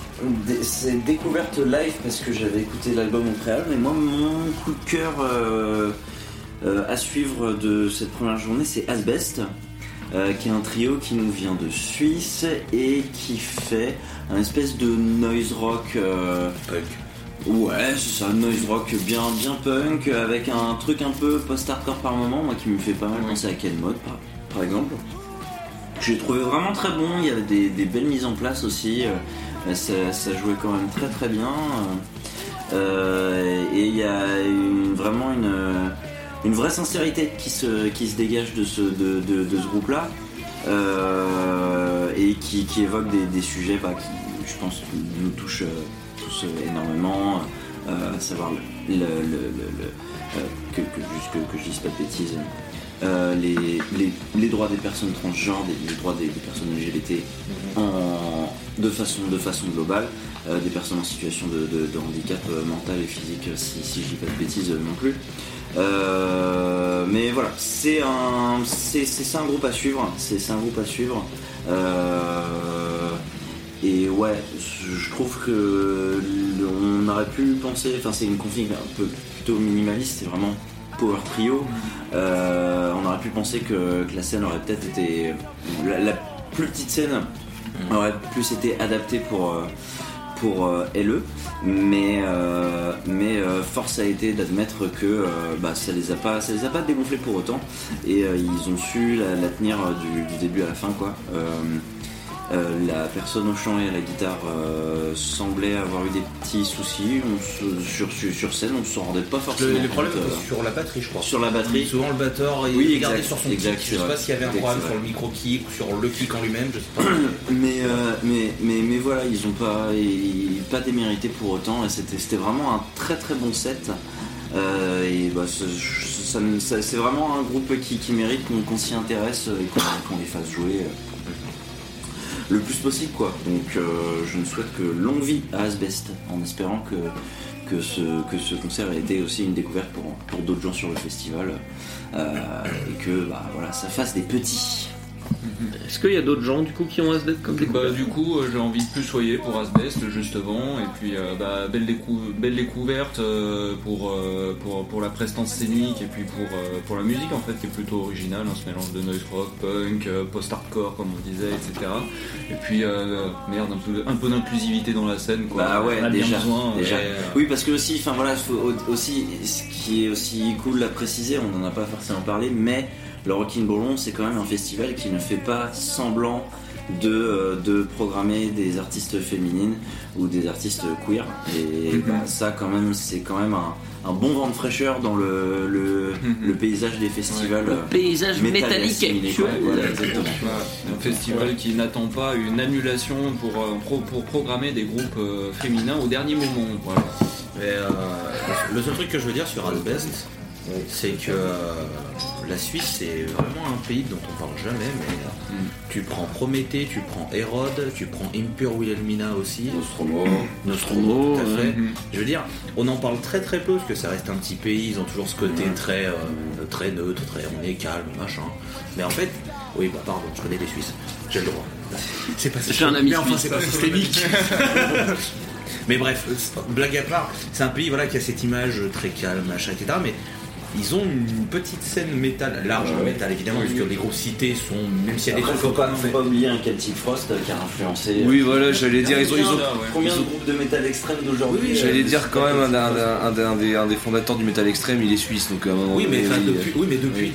[SPEAKER 5] c'est découverte live parce que j'avais écouté l'album au préalable, mais moi, mon coup de cœur euh, euh, à suivre de cette première journée, c'est Asbest, euh, qui est un trio qui nous vient de Suisse et qui fait un espèce de noise rock.
[SPEAKER 4] Punk.
[SPEAKER 5] Ouais, c'est ça, noise rock bien, bien punk, avec un truc un peu post-hardcore par moment, moi qui me fait pas mal penser à Ken Mod par, par exemple. J'ai trouvé vraiment très bon, il y avait des, des belles mises en place aussi, ça, jouait quand même très très bien. euh, et il y a vraiment une, vraie sincérité qui se, dégage de ce, groupe-là. euh, et qui, évoque des, sujets bah, qui, je pense, nous touchent euh, tous énormément, à savoir le, le- que je dise pas de bêtises, euh, les, les, les droits des personnes transgenres, des- les droits des, des personnes LGBT en, de, façon, de façon globale, euh, des personnes en situation de, de- de handicap euh, mental et physique, euh, si, si je dis pas de bêtises euh, non plus. Euh, mais voilà, c'est un, c'est, c'est, c'est un groupe à suivre, c'est, un groupe à suivre. Euh, et ouais, je trouve que on aurait pu penser, enfin c'est une config un peu plutôt minimaliste, c'est vraiment power trio. Euh, on aurait pu penser que, que la scène aurait peut-être été la, la plus petite scène aurait plus été adaptée pour euh, pour euh, LE, mais euh, mais force a été d'admettre que bah, ça les a pas ça les a pas dégonflés pour autant et ils ont su la, la tenir du, du début à la fin quoi. Euh, la personne au chant et à la guitare euh, semblait avoir eu des petits soucis on se- sur, sur, sur scène, on s'en rendait pas forcément
[SPEAKER 4] Le, les problèmes
[SPEAKER 5] compte, euh,
[SPEAKER 4] sur la batterie, je crois.
[SPEAKER 5] sur la batterie.
[SPEAKER 4] Souvent le batteur il
[SPEAKER 5] Oui,
[SPEAKER 4] sur son
[SPEAKER 5] exact,
[SPEAKER 4] kick. Je sais pas s'il y avait un problème sur le micro kick ou sur le kick en lui-même, je sais pas.
[SPEAKER 5] Mais, mais, mais, mais voilà, ils ont pas, ils- pas démérité pour autant. et C'était vraiment un très très bon set. Euh, et bah, c'est vraiment un groupe qui, qui mérite qu'on s'y intéresse et qu'on les fasse jouer le plus possible. quoi. Donc euh, je ne souhaite que longue vie à Asbest en espérant que, que, ce, que ce concert ait été aussi une découverte pour, pour d'autres gens sur le festival euh, et que bah, voilà, ça fasse des petits.
[SPEAKER 1] Est-ce qu'il y a d'autres gens du coup qui ont Asbest comme
[SPEAKER 2] Bah,
[SPEAKER 1] découverte
[SPEAKER 2] du coup, euh, j'ai envie de plus soyer pour Asbest, justement, et puis euh, bah, belle, décou- belle découverte euh, pour, euh, pour, pour la prestance scénique et puis pour, euh, pour la musique en fait qui est plutôt originale, hein, ce mélange de noise rock, punk, euh, post-hardcore comme on disait, etc. Et puis euh, merde, un peu, un peu d'inclusivité dans la scène quoi.
[SPEAKER 5] Bah ouais,
[SPEAKER 2] On a bien
[SPEAKER 5] déjà,
[SPEAKER 2] besoin,
[SPEAKER 5] déjà.
[SPEAKER 2] et, euh,
[SPEAKER 5] Oui, parce que aussi, enfin voilà, faut aussi, ce qui est aussi cool à préciser, on n'en a pas forcément parlé, mais le Rockin' Bourlon, c'est quand même un festival qui ne fait pas semblant de, euh, de programmer des artistes féminines ou des artistes queer. Et
[SPEAKER 2] Mhm.
[SPEAKER 5] bah, ça, quand même, c'est quand même un, un bon vent de fraîcheur dans le, le,
[SPEAKER 2] Mhm.
[SPEAKER 5] le paysage des festivals.
[SPEAKER 1] Le
[SPEAKER 5] euh,
[SPEAKER 1] paysage
[SPEAKER 5] et
[SPEAKER 1] métallique actuel.
[SPEAKER 5] Voilà,
[SPEAKER 2] un festival qui n'attend pas une annulation pour, euh, pour programmer des groupes euh, féminins au dernier moment. Voilà.
[SPEAKER 4] Euh, le seul truc que je veux dire sur Asbest, c'est que euh, la Suisse c'est vraiment un pays dont on parle jamais, mais
[SPEAKER 2] Mm.
[SPEAKER 4] tu prends Prométhée, tu prends Hérode, tu prends Impure Wilhelmina aussi,
[SPEAKER 5] Nostromo.
[SPEAKER 4] Nostromo, tout à fait.
[SPEAKER 2] Mhm.
[SPEAKER 4] Je veux dire, on en parle très très peu parce que ça reste un petit pays, ils ont toujours ce côté très, euh, très neutre, très on est calme, machin. Mais en fait, oui, bah pardon, je connais les Suisses, j'ai le droit. C'est pas
[SPEAKER 1] J'ai un ami
[SPEAKER 4] mais enfin, c'est pas systémique. mais bref, euh, blague à part, c'est un pays voilà, qui a cette image très calme, machin, etc. Mais ils ont une petite scène métal, large métal évidemment, parce que les groupes cités sont, même s'il y a des trucs
[SPEAKER 5] faut pas, faut pas oublier un Celtic Frost euh, qui a influencé.
[SPEAKER 7] Oui, voilà, j'allais dire, ils ont,
[SPEAKER 2] ouais.
[SPEAKER 5] Combien de groupes de métal extrême d'aujourd'hui
[SPEAKER 7] j'allais
[SPEAKER 5] euh,
[SPEAKER 7] dire quand même un, des, fondateurs du métal extrême, il est suisse, donc à un moment
[SPEAKER 4] Oui, mais,
[SPEAKER 7] oui,
[SPEAKER 4] depuis, oui,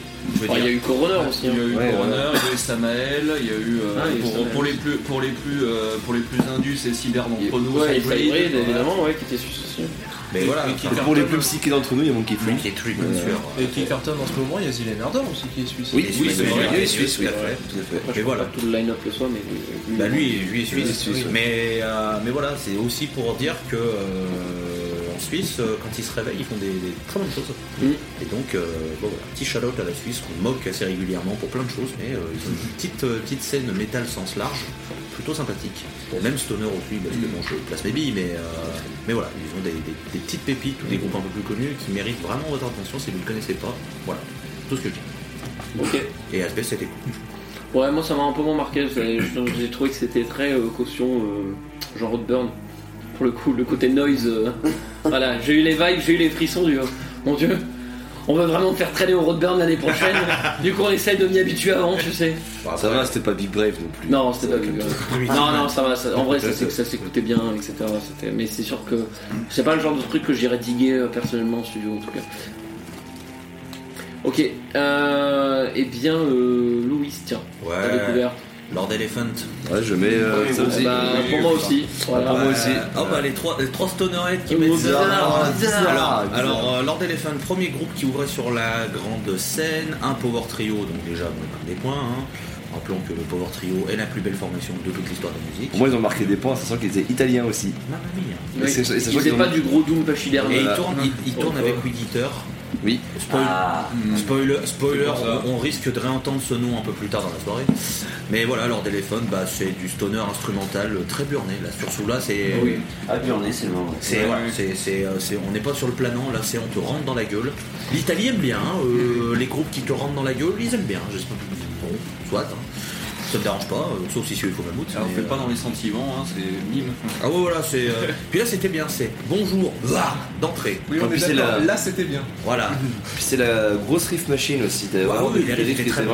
[SPEAKER 1] Il y a eu Coroner aussi.
[SPEAKER 2] Il y a eu
[SPEAKER 7] Ouais,
[SPEAKER 2] Coroner,
[SPEAKER 7] ouais.
[SPEAKER 2] il y a eu Samael, il y a eu euh,
[SPEAKER 1] Ah,
[SPEAKER 2] pour, les plus pour les plus euh, pour les plus indus et cyber
[SPEAKER 1] Il y a-
[SPEAKER 2] d'entre nous,
[SPEAKER 1] ouais, et
[SPEAKER 2] Hybrid,
[SPEAKER 1] Hybrid,
[SPEAKER 2] voilà.
[SPEAKER 1] évidemment, ouais, qui était suisse aussi.
[SPEAKER 4] Mais voilà,
[SPEAKER 3] et
[SPEAKER 7] Et pour les plus psychés d'entre nous, il y a Monkey Free.
[SPEAKER 4] Monkey Tree, bien sûr.
[SPEAKER 3] Et Kickerton en ce moment, il y a Zilen Ardor aussi qui est suisse.
[SPEAKER 7] Oui,
[SPEAKER 4] Oui,
[SPEAKER 7] oui,
[SPEAKER 4] c'est vrai, il est
[SPEAKER 7] suisse, oui.
[SPEAKER 4] tout à fait.
[SPEAKER 1] Vois
[SPEAKER 4] voilà.
[SPEAKER 1] pas tout le line-up le soir, mais. lui-
[SPEAKER 4] Bah lui, lui est suisse. Mais, euh, mais voilà, c'est aussi pour dire que euh, en Suisse, euh, quand ils se réveillent, ils font des, des très bonnes choses.
[SPEAKER 1] Mm.
[SPEAKER 4] Et donc, euh, bon, voilà, petit shout à la Suisse qu'on moque assez régulièrement pour plein de choses, mais euh, ils ont une petite, euh, petite scène métal sens large, plutôt sympathique. Bon, même Stoner aussi, parce que bon, je place mes billes, mais, mais voilà, ils ont des, des- des petites pépites ou des groupes un peu plus connus qui méritent vraiment votre attention si vous ne le connaissez pas. Voilà, tout ce que je dis.
[SPEAKER 1] Ok.
[SPEAKER 4] Et Asbest, c'était cool.
[SPEAKER 1] Ouais, moi ça m'a un peu moins marqué. J'ai trouvé que c'était très caution, genre Roadburn. Pour le coup, le côté noise. euh, voilà, j'ai eu les vibes, j'ai eu les frissons du. Mon dieu, on va vraiment me faire traîner au Roadburn l'année prochaine. du coup, on essaye de m'y habituer avant, tu sais.
[SPEAKER 7] Ça va, c'était pas Big Brave non plus.
[SPEAKER 1] Non, c'était pas
[SPEAKER 7] Ouais,
[SPEAKER 1] bien. Non, non, ça va. ça- en vrai, ça, c'est que ça s'écoutait bien, etc. C'était- Mais c'est sûr que c'est pas le genre de truc que j'irais diguer euh, personnellement en studio, en tout cas. Ok, euh, eh bien, euh, Louis, tiens, t'as découvert.
[SPEAKER 4] Lord Elephant.
[SPEAKER 7] Ouais, je mets euh, ça aussi.
[SPEAKER 1] Bah, pour moi aussi. Voilà.
[SPEAKER 7] Pour moi aussi.
[SPEAKER 4] Oh bah les trois, les trois stonerheads qui
[SPEAKER 1] Oh,
[SPEAKER 4] mettent
[SPEAKER 1] bizarre,
[SPEAKER 4] ça.
[SPEAKER 1] bizarre.
[SPEAKER 4] Alors,
[SPEAKER 7] Bizarre.
[SPEAKER 4] alors euh, Lord Elephant, premier groupe qui ouvrait sur la grande scène, un power trio, donc déjà bon, des points. Hein. Rappelons que le power trio est la plus belle formation de toute l'histoire de la musique.
[SPEAKER 7] Pour moi, ils ont marqué des points, sachant qu'ils étaient italiens aussi.
[SPEAKER 4] Mamma mia.
[SPEAKER 1] Oui,
[SPEAKER 7] Et c'est-
[SPEAKER 1] pas
[SPEAKER 7] ont-
[SPEAKER 1] du gros Doom pachyderme.
[SPEAKER 4] Et il
[SPEAKER 7] Voilà.
[SPEAKER 4] tourne, il, il tourne
[SPEAKER 1] Oh,
[SPEAKER 4] avec
[SPEAKER 1] oh.
[SPEAKER 4] Weed Eater.
[SPEAKER 7] Oui.
[SPEAKER 4] Spoil-
[SPEAKER 5] Ah,
[SPEAKER 4] Spoiler, spoiler
[SPEAKER 2] ça.
[SPEAKER 4] on, on risque de réentendre ce nom un peu plus tard dans la soirée. Mais voilà, Lord Elephant, bah, c'est du stoner instrumental euh, très burné. Là, sur ce là, c'est.
[SPEAKER 5] c'est le moment.
[SPEAKER 4] C'est, voilà, c'est, euh, c'est- on n'est pas sur le planant, là c'est on te rentre dans la gueule. L'Italie aime bien, hein, euh, les groupes qui te rentrent dans la gueule, ils aiment bien. J'espère. Bon, soit, hein. ça me dérange pas, euh, sauf si c'est faut mammouth.
[SPEAKER 2] Alors,
[SPEAKER 4] mais,
[SPEAKER 2] fait
[SPEAKER 4] euh,
[SPEAKER 2] pas dans les sentiments, hein, c'est mime.
[SPEAKER 4] Ah ouais, voilà, c'est. euh, Puis là c'était bien, c'est bonjour, là, d'entrée.
[SPEAKER 3] Oui, on est
[SPEAKER 7] c'est la-
[SPEAKER 3] Là, c'était bien.
[SPEAKER 4] Voilà.
[SPEAKER 7] Puis c'est la grosse riff machine aussi.
[SPEAKER 4] Ouais,
[SPEAKER 7] vraiment
[SPEAKER 4] oui,
[SPEAKER 7] des
[SPEAKER 4] les riffs
[SPEAKER 7] qui
[SPEAKER 4] Ouais,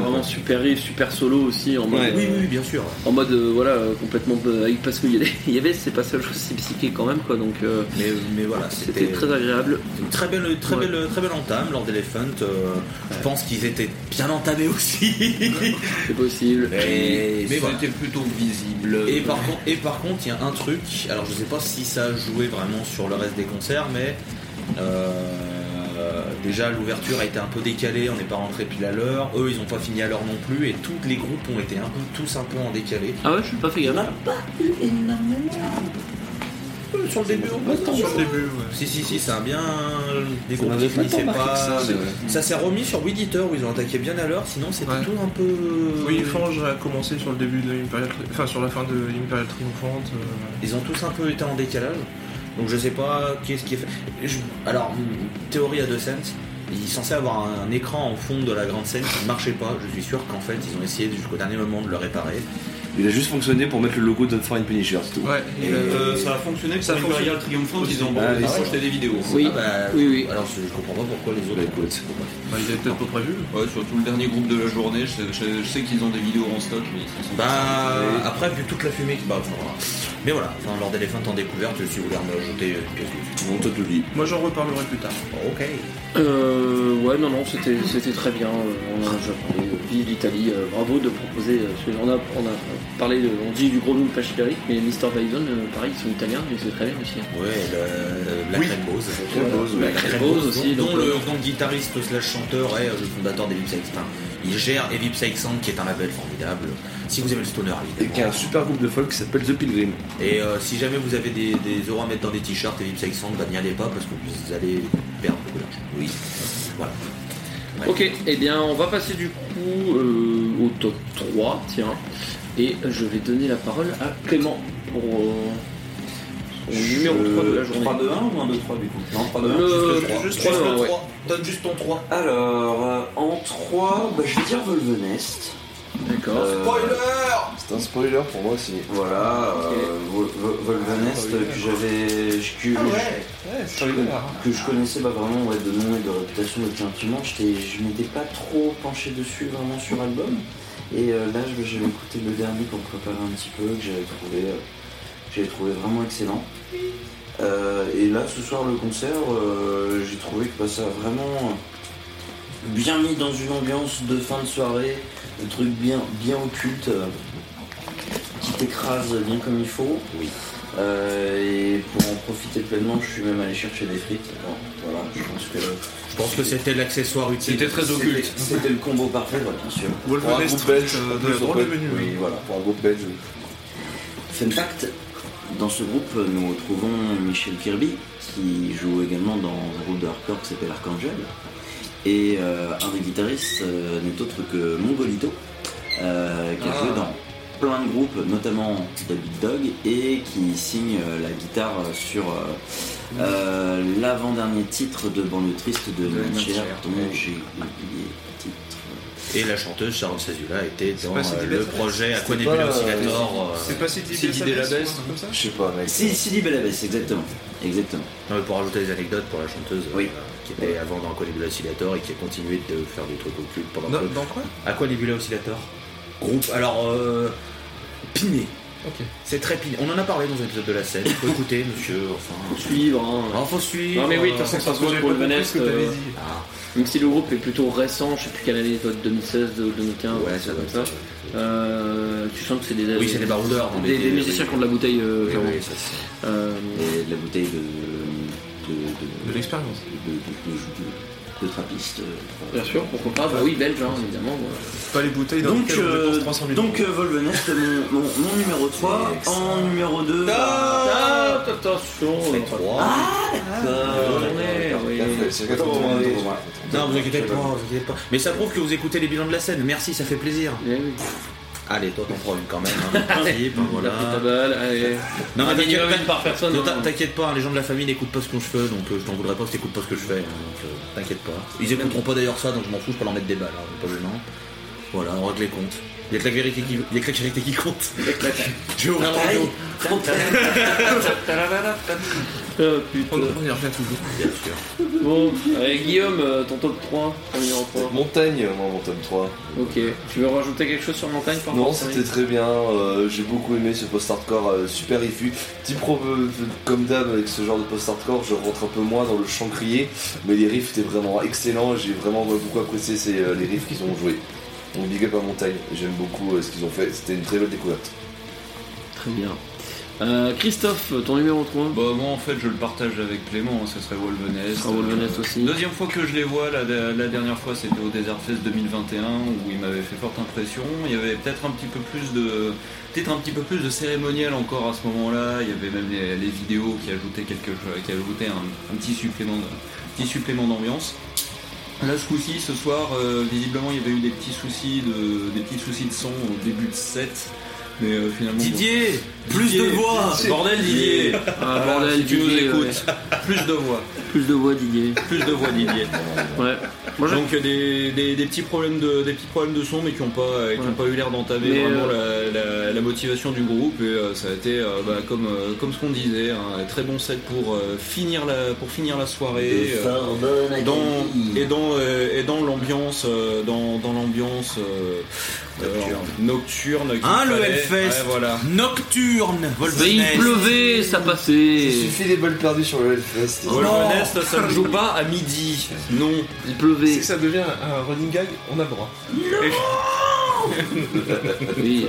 [SPEAKER 1] vraiment super riff, super solo aussi en mode,
[SPEAKER 7] Ouais.
[SPEAKER 4] Oui, oui, bien sûr.
[SPEAKER 1] en mode euh, voilà euh, complètement euh, parce qu'il y, a des- il y avait ces passages aussi psychés quand même quoi donc euh,
[SPEAKER 4] Mais, mais voilà,
[SPEAKER 1] c'était
[SPEAKER 4] c'était
[SPEAKER 1] très agréable.
[SPEAKER 4] une très belle, très
[SPEAKER 1] Ouais.
[SPEAKER 4] belle, très belle entame, Lord Elephant. euh, Je pense qu'ils étaient bien entamés aussi.
[SPEAKER 1] C'est possible.
[SPEAKER 4] mais, mais voilà.
[SPEAKER 2] C'était plutôt visible.
[SPEAKER 4] Et par contre, et par contre, il y a un truc. Alors, je sais pas si ça a joué vraiment sur le reste des concerts, mais euh, déjà l'ouverture a été un peu décalée. On n'est pas rentré pile à l'heure. Eux, ils ont pas fini à l'heure non plus, et tous les groupes ont été un peu, tous un peu en décalé.
[SPEAKER 1] Ah ouais, je suis pas fait gaffe.
[SPEAKER 4] Euh, Sur le début, on
[SPEAKER 3] Sur le début, ouais.
[SPEAKER 4] Si, si, si, c'est un bien des
[SPEAKER 7] Ça
[SPEAKER 4] groupes qui
[SPEAKER 7] pas
[SPEAKER 4] finissaient pas.
[SPEAKER 7] ça, mais ouais.
[SPEAKER 4] Ça s'est remis sur Weed Eater où ils ont attaqué bien à l'heure, sinon c'était
[SPEAKER 3] Ouais.
[SPEAKER 4] tout un peu.
[SPEAKER 3] Oui, Fange a commencé sur le début de l'Imperial, enfin sur la fin de l'Imperial Triomphante. euh,
[SPEAKER 4] Ils ont tous un peu été en décalage. Donc je sais pas qu'est-ce qui est fait. Je- Alors, hmm, théorie à deux sens. Il est censé avoir un, écran en fond de la grande scène qui ne marchait pas. Je suis sûr qu'en fait, ils ont essayé jusqu'au dernier moment de le réparer.
[SPEAKER 7] Il a juste fonctionné pour mettre le logo de Foreign Punisher, c'est tout.
[SPEAKER 3] Ouais,
[SPEAKER 4] Et,
[SPEAKER 2] Euh, ça a fonctionné
[SPEAKER 3] Ça a fonctionné.
[SPEAKER 2] Imperial Triumphant, ils ont
[SPEAKER 7] Ah,
[SPEAKER 2] ils ont
[SPEAKER 7] c'est
[SPEAKER 2] acheté des vidéos.
[SPEAKER 1] Oui,
[SPEAKER 4] Ah bah,
[SPEAKER 1] oui, oui.
[SPEAKER 4] Alors je, je comprends pas pourquoi les autres.
[SPEAKER 7] Bah, écoute.
[SPEAKER 3] bah, ils avaient peut-être pas prévu.
[SPEAKER 2] Ouais, surtout le dernier groupe de la journée, je sais, je- je sais qu'ils ont des vidéos en stock, mais ils sont
[SPEAKER 4] Bah après vu toute la fumée qui bah, enfin, voilà. Mais voilà, enfin, lors d'éléphant en découverte, si vous voulez me rajouter une pièce dessus.
[SPEAKER 7] Bon, toi, tu le.
[SPEAKER 3] Moi j'en reparlerai plus tard.
[SPEAKER 4] Ok.
[SPEAKER 1] Euh, ouais, non, non, c'était, c'était très bien. On a déjà parlé. euh, Vive l'Italie, euh, bravo de proposer. euh, parce que on, a, on a parlé, de, on dit du gros nom de Pachibéric, mais Mr. Bison, euh, pareil, ils sont italiens, mais c'est très bien aussi. hein.
[SPEAKER 4] Ouais, le Black
[SPEAKER 3] Oui.
[SPEAKER 1] Black Rainbows
[SPEAKER 4] Rainbows,
[SPEAKER 1] aussi,
[SPEAKER 4] dont,
[SPEAKER 1] donc,
[SPEAKER 4] le, dont le guitariste slash chanteur est euh, le fondateur des Vipside Enfin, il gère Evipside Sound qui est un label formidable. Si vous aimez le stoner,
[SPEAKER 7] Et qui a un
[SPEAKER 4] évidemment.
[SPEAKER 7] super groupe de folk qui s'appelle The Pilgrim.
[SPEAKER 4] Et euh, si jamais vous avez des, des euros à mettre dans des t-shirts Vipside Sound, bah, n'y allez pas parce que vous allez perdre beaucoup d'argent. Oui. Voilà. Ouais.
[SPEAKER 1] Ok, eh bien, on va passer du coup euh, au top 3, tiens. Et je vais donner la parole à Clément pour euh, son numéro 3 de la journée.
[SPEAKER 5] 3 2 1 ou 1 2 3 du coup? Non, 3 2 1.
[SPEAKER 1] Le-
[SPEAKER 4] Juste,
[SPEAKER 1] trois,
[SPEAKER 4] juste le
[SPEAKER 1] ouais.
[SPEAKER 4] 3. Donne juste ton 3.
[SPEAKER 5] Alors, euh, en 3, bah, je vais dire Volvenest.
[SPEAKER 1] D'accord.
[SPEAKER 5] Euh,
[SPEAKER 7] C'est un spoiler pour moi aussi.
[SPEAKER 5] Voilà, Vol- Vol- Volvenest euh, que j'avais. que- que je connaissais pas vraiment ouais, de nom et de réputation depuis un petit moment. Je m'étais pas trop penché dessus vraiment sur album. Et euh, là, j'avais écouté le dernier pour préparer un petit peu, que j'avais trouvé, euh, j'avais trouvé vraiment excellent. Euh, et là, ce soir, le concert, euh, j'ai trouvé que bah, ça a vraiment bien mis dans une ambiance de fin de soirée, un truc bien, bien occulte, euh, qui t'écrase bien comme il faut.
[SPEAKER 4] Oui.
[SPEAKER 5] Euh, et pour en profiter pleinement, je suis même allé chercher des frites. Bon, voilà, je pense que
[SPEAKER 4] Je pense que c'était l'accessoire utile.
[SPEAKER 2] C'était très occulte.
[SPEAKER 5] C'était le combo parfait, ouais, bien sûr.
[SPEAKER 7] Pour un groupe belge,
[SPEAKER 3] de menu.
[SPEAKER 5] Oui, voilà.
[SPEAKER 7] Pour un groupe belge.
[SPEAKER 5] Fun fact, dans ce groupe, nous retrouvons Michel Kirby, qui joue également dans un groupe de hardcore qui s'appelle Archangel. Et euh, un des guitaristes euh, n'est autre que Mongolito, euh, qui a
[SPEAKER 2] Ah.
[SPEAKER 5] joué dans plein de groupes, notamment The Big Dog, et qui signe euh, la guitare sur euh, euh, l'avant-dernier titre de Banlieue Triste de Natcher, dont j'ai oublié le titre.
[SPEAKER 4] Et la chanteuse Sharon Sazula était dans euh, le projet
[SPEAKER 7] pas, euh,
[SPEAKER 4] Oscillator.
[SPEAKER 3] C'est pas Sidi truc comme ça
[SPEAKER 7] Je sais pas, mec.
[SPEAKER 5] Sidi Belabès, exactement. Exactement.
[SPEAKER 4] Non, mais pour rajouter des anecdotes pour la chanteuse euh,
[SPEAKER 5] Oui.
[SPEAKER 4] Qui était avant dans Aquanebula Oscillator et qui a continué de faire des trucs occultes pendant
[SPEAKER 3] Dans,
[SPEAKER 4] que...
[SPEAKER 3] dans quoi
[SPEAKER 4] Aquanebula Oscillator. Groupe, alors, euh, piné.
[SPEAKER 3] Ok.
[SPEAKER 4] C'est très piné. On en a parlé dans un épisode de la scène. Faut écouter, monsieur. Enfin,
[SPEAKER 1] Faut suivre. Hein.
[SPEAKER 4] Alors, faut suivre.
[SPEAKER 1] Non, mais oui, de toute façon, ça se voit pour le Vanest. euh,
[SPEAKER 4] Ah,
[SPEAKER 1] Même si le groupe est plutôt récent, je sais plus quelle année, doit être 2016, 2015,
[SPEAKER 4] ouais, ça
[SPEAKER 1] comme ça. Euh, tu sens que c'est des,
[SPEAKER 4] Oui, c'est des baroudeurs. dans
[SPEAKER 1] des,
[SPEAKER 4] les-
[SPEAKER 1] des musiciens qui ont de la bouteille. euh,
[SPEAKER 4] Oui, ça c'est.
[SPEAKER 1] Euh,
[SPEAKER 5] Et de la bouteille de. De. de.
[SPEAKER 3] De l'expérience.
[SPEAKER 5] de, de, de, de- de trappiste. euh,
[SPEAKER 1] bien sûr, pourquoi pas. Bah oui, belge, hein, évidemment. ouais.
[SPEAKER 3] Pas les bouteilles dans
[SPEAKER 5] Donc, euh,
[SPEAKER 3] dépense 300 000
[SPEAKER 5] donc euh, Volvenest, mon, mon, mon numéro 3. En numéro 2.
[SPEAKER 1] Ah, attention.
[SPEAKER 4] Fait
[SPEAKER 1] euh,
[SPEAKER 4] trois.
[SPEAKER 1] oui.
[SPEAKER 7] C'est 80
[SPEAKER 4] Non, vous inquiétez pas, vous inquiétez pas. Mais ça prouve que vous écoutez les bilans de la scène. Merci, ça fait plaisir. Allez, toi t'en prends une quand même. Hein, principe, hein, voilà.
[SPEAKER 1] À balle, allez.
[SPEAKER 4] Non, mais
[SPEAKER 1] minimum
[SPEAKER 4] t'inquiète pas.
[SPEAKER 1] par personne. Hein.
[SPEAKER 4] T'inquiète pas, hein, les gens de la famille n'écoutent pas ce que je fais, donc euh, je t'en voudrais pas si t'écoutes pas ce que je fais. hein, donc euh, t'inquiète pas. Ils écouteront pas d'ailleurs ça, donc je m'en fous, je peux leur mettre des balles, hein, c'est pas gênant. Voilà, on règle les comptes. Il y a que la vérité qui, il y a que la vérité qui compte. Je vais ouvrir
[SPEAKER 5] frontal.
[SPEAKER 1] Oh,
[SPEAKER 3] On
[SPEAKER 1] putain.
[SPEAKER 3] on y revient toujours.
[SPEAKER 4] Bien sûr.
[SPEAKER 1] Bon, Guillaume, euh, ton top 3, ton numéro 3.
[SPEAKER 7] Montagne, moi, mon top 3.
[SPEAKER 1] Ok. Tu veux rajouter quelque chose sur Montagne par
[SPEAKER 7] Non, c'était très bien. euh, J'ai beaucoup aimé ce post-hardcore euh, super rifu. Petit pro, comme d'hab avec ce genre de post-hardcore, je rentre un peu moins dans le chant crié, mais les riffs étaient vraiment excellents. J'ai vraiment beaucoup apprécié ces, euh, les riffs qu'ils ont joués. Donc big up à Montagne. J'aime beaucoup euh, ce qu'ils ont fait. C'était une très belle découverte.
[SPEAKER 1] Très bien. Euh, Christophe, ton numéro 3
[SPEAKER 2] Bah moi en fait je le partage avec Clément, hein, ce serait Wolvenest.
[SPEAKER 1] Ah, Wolvenest aussi.
[SPEAKER 2] Deuxième fois que je les vois, la, la dernière fois c'était au Desert Fest 2021 où ils m'avaient fait forte impression. Il y avait peut-être un petit peu plus de peut-être un petit peu plus de cérémonial encore à ce moment-là. Il y avait même les, les vidéos qui ajoutaient quelque chose, qui ajoutaient un, un petit supplément de- petit supplément d'ambiance. Là ce coup-ci, ce soir, euh, visiblement il y avait eu des petits soucis de des petits soucis de son au début de set. Mais euh, finalement. bon.
[SPEAKER 4] Didier, plus
[SPEAKER 2] Didier,
[SPEAKER 4] de voix.
[SPEAKER 2] Bordel Didier
[SPEAKER 1] Ah,
[SPEAKER 2] Voilà,
[SPEAKER 1] bordel,
[SPEAKER 2] si tu nous
[SPEAKER 1] Didier,
[SPEAKER 2] écoutes, plus de voix.
[SPEAKER 1] Plus de voix, Didier.
[SPEAKER 2] Plus de voix Didier.
[SPEAKER 1] Ouais. Moi, j'ai-
[SPEAKER 2] Donc euh, des, des, des petits problèmes de des petits problèmes de son mais qui n'ont pas euh, qui ont pas eu l'air d'entamer vraiment la, la- la motivation du groupe et euh, ça a été euh, bah, comme euh, comme ce qu'on disait un très bon set pour euh, finir la pour finir la soirée euh, dans et dans euh, et dans l'ambiance euh, dans, dans l'ambiance nocturne qu'il
[SPEAKER 4] Hein, le. Hellfest
[SPEAKER 2] Ouais, voilà
[SPEAKER 4] Nocturne
[SPEAKER 1] Mais il pleuvait, ça
[SPEAKER 7] Il
[SPEAKER 1] passait.
[SPEAKER 7] suffit des balles perdues sur le Hellfest.
[SPEAKER 2] Wolfenest ça ne joue pas à midi non
[SPEAKER 1] Il pleuvait.
[SPEAKER 3] Si ça devient un running gag, on a le droit.
[SPEAKER 1] Oui.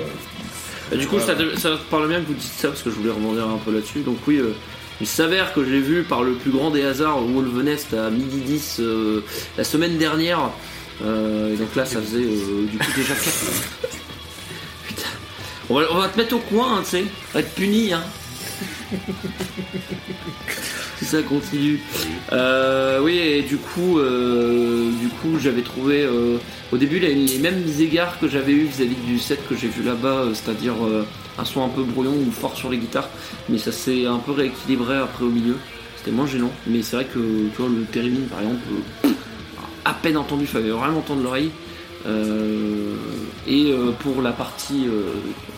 [SPEAKER 1] Bah, du coup, ça, ça parle bien que vous dites ça parce que je voulais rebondir un peu là-dessus. Donc, oui, euh, il s'avère que j'ai vu par le plus grand des hasards Wolvenest à midi 10 euh, la semaine dernière. Euh, et donc là, ça faisait euh, du coup déjà 4 Putain. On va, te mettre au coin, hein, tu sais. On va être puni, hein. si ça continue. Euh, oui, et du coup, du coup, j'avais trouvé au début les, les mêmes égards que j'avais eu vis-à-vis du set que j'ai vu là-bas, c'est-à-dire un son un peu brouillon ou fort sur les guitares, mais ça s'est un peu rééquilibré après au milieu. C'était moins gênant, mais c'est vrai que tu vois le Térémine par exemple, à peine entendu, il fallait vraiment tendre l'oreille. Euh, et euh, pour la partie, euh,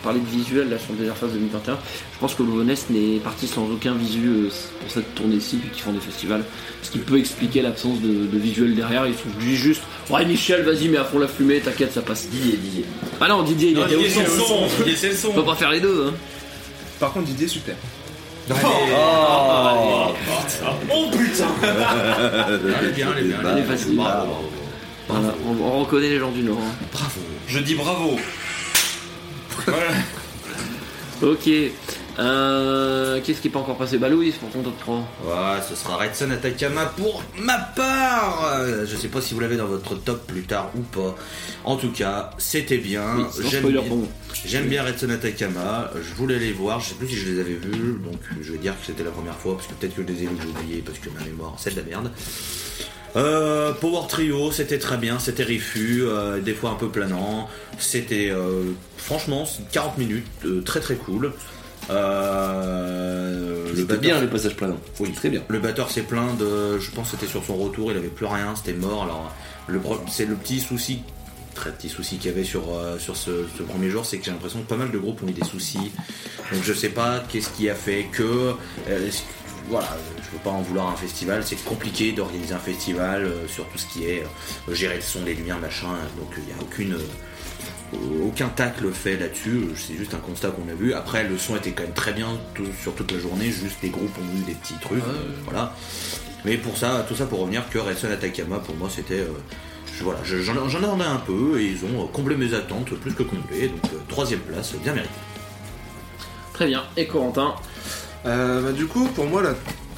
[SPEAKER 1] parler de visuel là sur le Desert Fest 2021, je pense que l'ONS n'est parti sans aucun visu pour cette tournée-ci vu qu'ils font des festivals. Ce qui peut expliquer l'absence de, de visuel derrière. Ils sont dit juste Ouais, Michel, vas-y, mets à fond la fumée, t'inquiète, ça passe.
[SPEAKER 5] Didier, Didier.
[SPEAKER 1] Ah non, Didier, il
[SPEAKER 4] Non,
[SPEAKER 1] était au
[SPEAKER 4] Didier, le
[SPEAKER 1] son.
[SPEAKER 4] son. Didier, c'est le son.
[SPEAKER 1] On peut pas faire les deux. Hein.
[SPEAKER 3] Par contre, Didier, super.
[SPEAKER 4] Oh putain Elle est bien, elle est bien.
[SPEAKER 1] Elle est facile.
[SPEAKER 4] Bravo.
[SPEAKER 1] Voilà, on, on reconnaît les gens du Nord. hein.
[SPEAKER 4] Bravo. Je dis bravo.
[SPEAKER 1] Ok. Euh, Qu'est-ce qui est pas encore passé? Bah Louis, pour ton top 3.
[SPEAKER 4] Ouais, ce sera Redson Atakama pour ma part. Euh, Je sais pas si vous l'avez dans votre top plus tard ou pas. En tout cas, c'était bien.
[SPEAKER 1] Oui,
[SPEAKER 4] J'aime bien, j'aime bien Redson Atakama. Je voulais les voir. Je sais plus si je les avais vus. Donc je vais dire que c'était la première fois. Parce que peut-être que je les ai vus, j'ai oublié. Parce que ma mémoire, c'est de la merde. Euh, Power Trio, c'était très bien, c'était rifu, euh, des fois un peu planant. C'était euh, franchement 40 minutes, très très cool. Euh, le batteur-
[SPEAKER 7] bien les passages planants.
[SPEAKER 4] oui,
[SPEAKER 7] Très bien.
[SPEAKER 4] Le batteur s'est plaint de. Je pense que c'était sur son retour, il avait plus rien, c'était mort. Alors, le c'est le petit souci, très petit souci qu'il y avait sur, euh, sur ce, ce premier jour, c'est que j'ai l'impression que pas mal de groupes ont eu des soucis. Donc, je sais pas qu'est-ce qui a fait que. euh, voilà, je veux pas en vouloir un festival, c'est compliqué d'organiser un festival euh, sur tout ce qui est gérer le son, les lumières, machin. Donc, il n'y a aucune. Aucun tacle fait là-dessus, c'est juste un constat qu'on a vu. Après, le son était quand même très bien tout- sur toute la journée, juste les groupes ont eu des petits trucs, euh, voilà. Mais pour ça, tout ça pour revenir que Redson Atakama, pour moi, c'était. euh, je- voilà, je- j'en j'en attendais un peu et ils ont comblé mes attentes plus que comblé, donc euh, troisième place, bien mérité.
[SPEAKER 1] Très bien. Et Corentin
[SPEAKER 3] Euh, bah, du coup, pour moi, la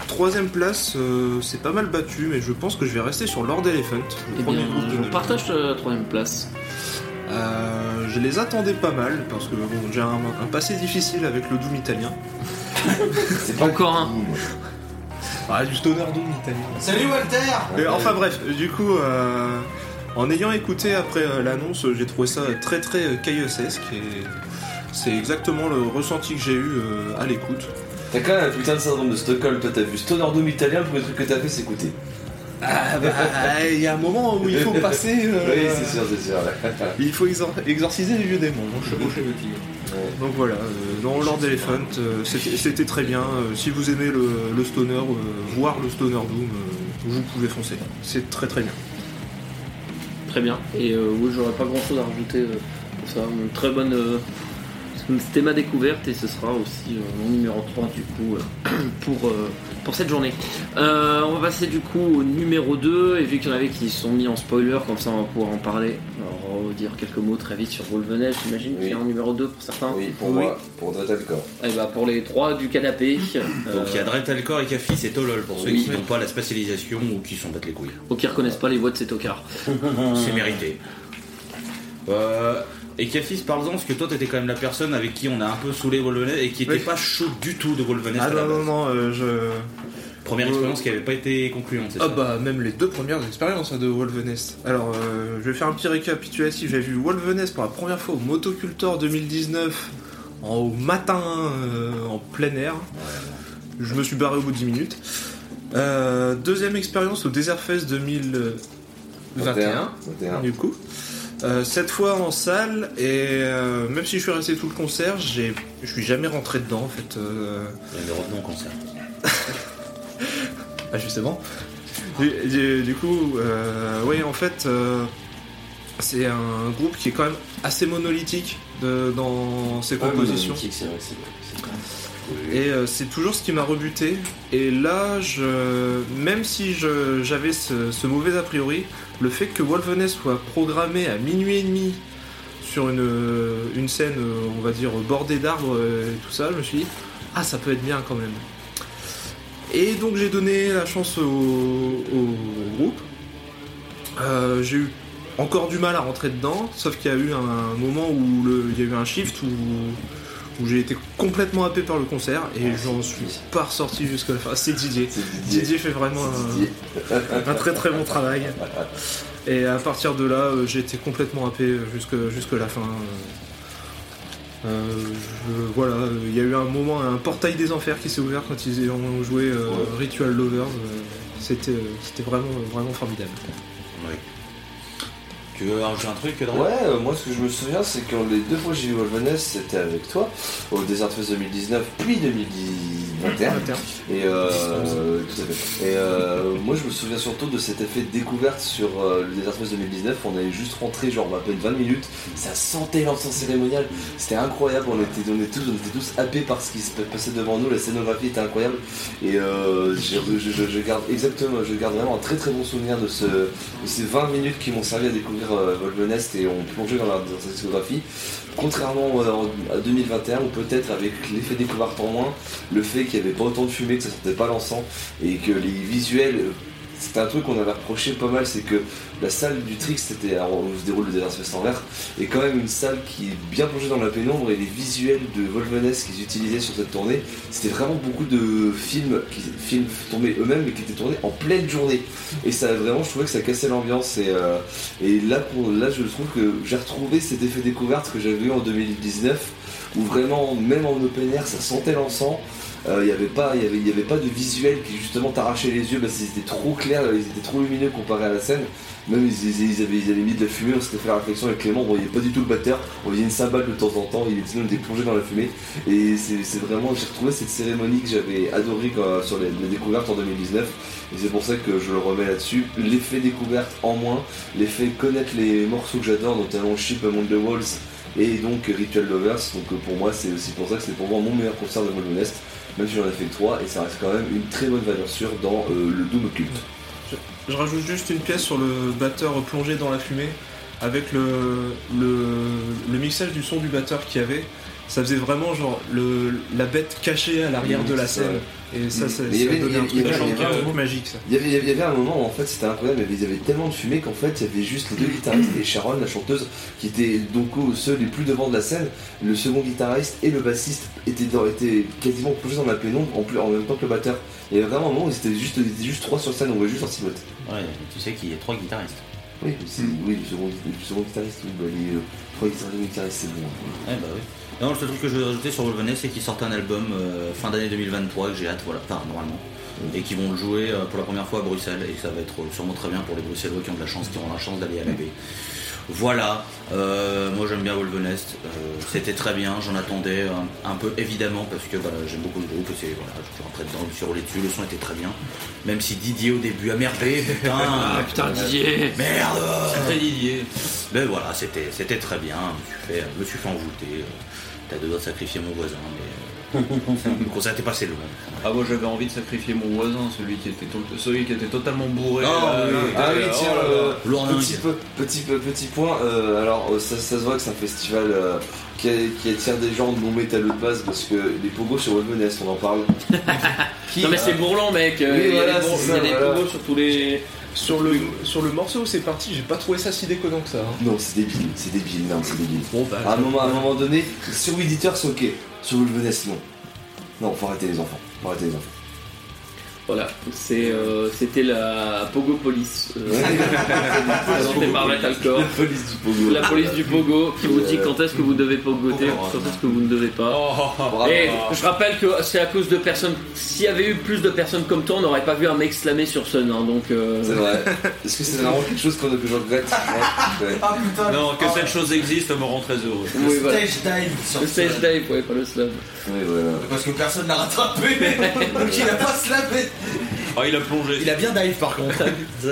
[SPEAKER 3] troisième place, euh, c'est pas mal battu, mais je pense que je vais rester sur Lord Elephant, le
[SPEAKER 1] Eh
[SPEAKER 3] premier
[SPEAKER 1] bien,
[SPEAKER 3] groupe de
[SPEAKER 1] partage la troisième place.
[SPEAKER 3] Euh, je les attendais pas mal, parce que bon, j'ai un, un passé difficile avec le Doom italien.
[SPEAKER 7] C'est
[SPEAKER 1] Encore un.
[SPEAKER 3] Ah, du stoner Doom italien.
[SPEAKER 4] Salut Walter
[SPEAKER 3] Et enfin bref, du coup, euh, en ayant écouté après euh, l'annonce, j'ai trouvé ça très très euh, caillossesque et c'est exactement le ressenti que j'ai eu euh, à l'écoute.
[SPEAKER 7] T'as quand même un putain de syndrome de Stockholm. Toi, t'as vu Stoner Doom italien, le premier truc que t'as fait, c'est écouter.
[SPEAKER 3] Ah bah, il y a un moment où il faut passer. euh,
[SPEAKER 7] Oui, c'est sûr, c'est sûr. ouais.
[SPEAKER 3] Il faut exor- exorciser les vieux démons. Donc voilà, euh, dans Lord Elephant, euh, c'était c'était très bien. Euh, si vous aimez le, le stoner, euh, voir le stoner Doom, euh, vous pouvez foncer. C'est très très bien.
[SPEAKER 1] Très bien. Et euh, oui, j'aurais pas grand chose à rajouter euh, pour ça. Une très bonne. euh, C'était ma découverte et ce sera aussi euh, mon numéro 3 du coup euh, pour, euh, pour cette journée. Euh, on va passer du coup au numéro 2 et vu qu'il y en avait qui sont mis en spoiler, comme ça on va pouvoir en parler. Alors, dire quelques mots très vite sur Wolvenel, j'imagine qu'il y a un numéro 2 pour certains.
[SPEAKER 7] Oui, pour moi, pour Dread Corps.
[SPEAKER 1] Et bah pour les trois du canapé.
[SPEAKER 4] Donc il y a Dretalcor et Cafis et Tolol pour ceux
[SPEAKER 1] oui.
[SPEAKER 4] qui n'ont pas la spécialisation ou qui s'en battent les couilles.
[SPEAKER 1] ou qui reconnaissent pas les voix de ces tocards.
[SPEAKER 4] C'est mérité. Euh, et Cafis, parle-en, parce que toi t'étais quand même la personne avec qui on a un peu saulé Wolvenest et qui était
[SPEAKER 3] Oui.
[SPEAKER 4] pas chaud du tout de Wolvenest
[SPEAKER 3] Ah
[SPEAKER 4] à
[SPEAKER 3] non, non,
[SPEAKER 4] base.
[SPEAKER 3] non, euh, je.
[SPEAKER 4] Première
[SPEAKER 3] Ouais.
[SPEAKER 4] expérience qui avait pas été concluante, c'est
[SPEAKER 3] Ah
[SPEAKER 4] ça
[SPEAKER 3] bah même les deux premières expériences hein, de Wolvenest. Alors euh, je vais faire un petit récapitulatif. J'ai vu Wolvenest pour la première fois au Motocultor 2019 en au matin euh, en plein air. Je me suis barré au bout de 10 minutes. Euh, deuxième expérience au Desert Fest 2021
[SPEAKER 7] 21.
[SPEAKER 3] du coup. Euh, cette fois en salle et euh, même si je suis resté tout le concert, j'ai, je suis jamais rentré dedans en fait. euh,
[SPEAKER 4] Mais revenons au concert.
[SPEAKER 3] ah justement. Du, du- du coup, euh, oui en fait, c'est un groupe qui est quand même assez monolithique de- dans ses compositions.
[SPEAKER 5] monolithique, c'est vrai c'est- bien.
[SPEAKER 3] Et euh, c'est toujours ce qui m'a rebuté. Et là, je, même si je- j'avais ce, ce mauvais a priori, le fait que Wolfeness soit programmé à minuit et demi sur une, une scène, euh, on va dire, bordée d'arbres euh, et tout ça, je me suis dit, ah, ça peut être bien quand même. Et donc j'ai donné la chance au, groupe. Euh, j'ai eu encore du mal à rentrer dedans, sauf qu'il y a eu un moment où il y a eu un shift où où j'ai été complètement happé par le concert et j'en suis pas ressorti jusqu'à la fin. C'est Didier.
[SPEAKER 7] C'est Didier.
[SPEAKER 3] Didier fait vraiment un, très très bon travail. Et à partir de là, euh, j'ai été complètement happé jusque, jusque la fin. Euh, je- voilà, euh, il y a eu un moment, un portail des enfers qui s'est ouvert quand ils ont joué euh,
[SPEAKER 7] Ouais.
[SPEAKER 3] Ritual Lovers. euh, C'était euh, c'était vraiment, vraiment formidable.
[SPEAKER 4] Veux un truc,
[SPEAKER 7] Ouais, euh, moi ce que je me souviens, c'est que les deux fois que j'ai vu Wolfeness, c'était avec toi, au Desert Fest 2019, puis 2021. Et, euh. Et euh, moi je me souviens surtout de cet effet de découverte sur euh, le Desert Fest 2019. On avait juste rentré genre à peine 20 minutes, ça sentait l'encens cérémonial, c'était incroyable. On était, on, était tous, on était tous happés par ce qui se passait devant nous, la scénographie était incroyable. Et je, je- je- je garde exactement, je garde vraiment un très très bon souvenir de, ce, de ces 20 minutes qui m'ont servi à découvrir Wolfenest et ont plongé dans, la, dans sa discographie. Contrairement euh, à 2021, ou peut-être avec l'effet découverte en moins, le fait qu'il n'y avait pas autant de fumée, que ça sentait pas l'encens, et que les visuels, c'était un truc qu'on avait reproché pas mal, c'est que la salle du Trix, c'était, où se déroule le Desert Fest en vert, est quand même une salle qui est bien plongée dans la pénombre, et les visuels de Wolfenest qu'ils utilisaient sur cette tournée, c'était vraiment beaucoup de films, qui, films tournés eux-mêmes, mais qui étaient tournés en pleine journée. Et ça, vraiment, je trouvais que ça cassait l'ambiance, et, euh, et là, là, je trouve que j'ai retrouvé cet effet découverte que j'avais eu en 2019, où vraiment, même en open air, ça sentait l'encens. Euh, Il n'y avait, pas- y avait, y avait pas de visuel qui justement t'arrachait les yeux parce qu'ils étaient trop clairs, ils étaient trop lumineux comparé à la scène. Même ils, avaient, ils avaient mis de la fumée, on s'était fait la réflexion avec Clément, on voyait pas du tout le batteur, on voyait une cymbale de temps en temps, il était, était plongé dans la fumée. Et c'est vraiment, j'ai retrouvé cette cérémonie que j'avais adorée sur les, les découvertes en 2019. Et c'est pour ça que je le remets là-dessus. L'effet découverte en moins, l'effet connaître les morceaux que j'adore, notamment Ship Among the Walls et donc Ritual Lovers. Donc pour moi, c'est aussi pour ça que c'est pour moi mon meilleur concert de Wolfenest, même si j'en ai fait que 3, et ça reste quand même une très bonne valeur sûre dans euh, le Doom culte.
[SPEAKER 3] Je rajoute juste une pièce sur le batteur plongé dans la fumée avec le, le, le mixage du son du batteur qu'il y avait. Ça faisait vraiment genre le, la bête cachée à l'arrière de la scène. Et ça,
[SPEAKER 7] Mmh.
[SPEAKER 3] ça,
[SPEAKER 7] Mais
[SPEAKER 3] donnait un
[SPEAKER 7] avait-
[SPEAKER 3] truc, un magique ça.
[SPEAKER 7] Il y, avait, il y avait un moment où en fait c'était incroyable, il y avait tellement de fumée qu'en fait il y avait juste les deux guitaristes et Sharon, la chanteuse, qui étaient donc au- ceux les plus devant de la scène. Le second guitariste et le bassiste étaient, dans- étaient quasiment plongés dans la pénombre en, plus, en même temps que le batteur. Il y avait vraiment un moment où ils étaient juste, ils étaient juste trois sur scène, on voyait juste leur silhouette.
[SPEAKER 4] Ouais, tu sais qu'il y a trois guitaristes.
[SPEAKER 7] Oui, oui le, second, le second guitariste, oui, bah, les euh, trois guitaristes, guitaristes c'est bon.
[SPEAKER 4] Ouais, bah oui. Non, le seul truc que je veux rajouter sur Wolfenest, c'est qu'ils sortent un album euh, fin d'année 2023 que j'ai hâte, voilà, enfin normalement. Et qui vont le jouer euh, pour la première fois à Bruxelles et ça va être euh, sûrement très bien pour les Bruxellois qui ont de la chance, qui auront la chance d'aller à la baie. Voilà, euh, moi j'aime bien Wolfenest, euh, c'était très bien, j'en attendais un, un peu évidemment parce que voilà, j'aime beaucoup le groupe et c'est voilà, je suis rentré dedans, je me suis roulé dessus, le son était très bien. Même si Didier au début a merdé, putain,
[SPEAKER 1] Ah putain, Didier
[SPEAKER 4] merde
[SPEAKER 2] Didier.
[SPEAKER 4] mais voilà, c'était, c'était très bien. Je me suis fait, je me suis fait envoûter. T'as deux doigts de sacrifier mon voisin, mais euh, le concert était passé loin.
[SPEAKER 2] Ah moi j'avais envie de sacrifier mon voisin, celui qui était, to- celui qui était totalement bourré.
[SPEAKER 4] Ah,
[SPEAKER 2] euh,
[SPEAKER 4] oui.
[SPEAKER 7] Ah oui, tiens,
[SPEAKER 2] oh
[SPEAKER 7] euh.
[SPEAKER 4] Lourdingue.
[SPEAKER 7] Petit, peu, petit, peu- petit point, euh, alors euh, ça, ça se voit que c'est un festival euh, qui, qui attire des gens de non métalleux de base parce que les pogos sur Wolfenest, on en parle. Qui,
[SPEAKER 1] Non mais c'est
[SPEAKER 7] euh,
[SPEAKER 1] bourlant mec, euh,
[SPEAKER 7] oui,
[SPEAKER 1] il y a
[SPEAKER 7] voilà,
[SPEAKER 1] des
[SPEAKER 7] c'est
[SPEAKER 1] il y a des
[SPEAKER 7] voilà.
[SPEAKER 1] pogos sur tous les...
[SPEAKER 3] Sur le, sur le morceau où c'est parti, j'ai pas trouvé ça si déconnant que ça. hein.
[SPEAKER 7] Non, c'est débile, c'est débile, non, c'est débile.
[SPEAKER 3] Bon bah.
[SPEAKER 7] À un moment, à un moment donné, sur Weed Eater, c'est ok. Sur Wolfenest, non. Non, faut arrêter les enfants. Faut arrêter les enfants.
[SPEAKER 1] Voilà, c'est, euh, c'était la euh, présentée par Metalcore.
[SPEAKER 7] La police du Pogo.
[SPEAKER 1] La police du Pogo qui vous dit
[SPEAKER 7] Euh,
[SPEAKER 1] quand est-ce que vous devez pogoter, quand est-ce que vous ne devez pas.
[SPEAKER 7] Bravo.
[SPEAKER 1] Et je rappelle que c'est à cause de personnes. S'il y avait eu plus de personnes comme toi, on n'aurait pas vu un mec slammer sur Sun. hein, donc. euh,
[SPEAKER 7] C'est vrai. Est-ce que c'est vraiment quelque chose qu'on- que je regrette? Ouais.
[SPEAKER 6] Ah putain
[SPEAKER 2] Non, que cette chose existe me rend très heureux.
[SPEAKER 1] Oui, voilà.
[SPEAKER 6] Stage dive sur
[SPEAKER 1] Le stage dive, ouais, pas le slam.
[SPEAKER 7] Oui, voilà.
[SPEAKER 6] Parce que personne l'a rattrapé, donc il a pas slamé.
[SPEAKER 2] Ah, il a plongé.
[SPEAKER 4] Il a bien dive par contre. Ça,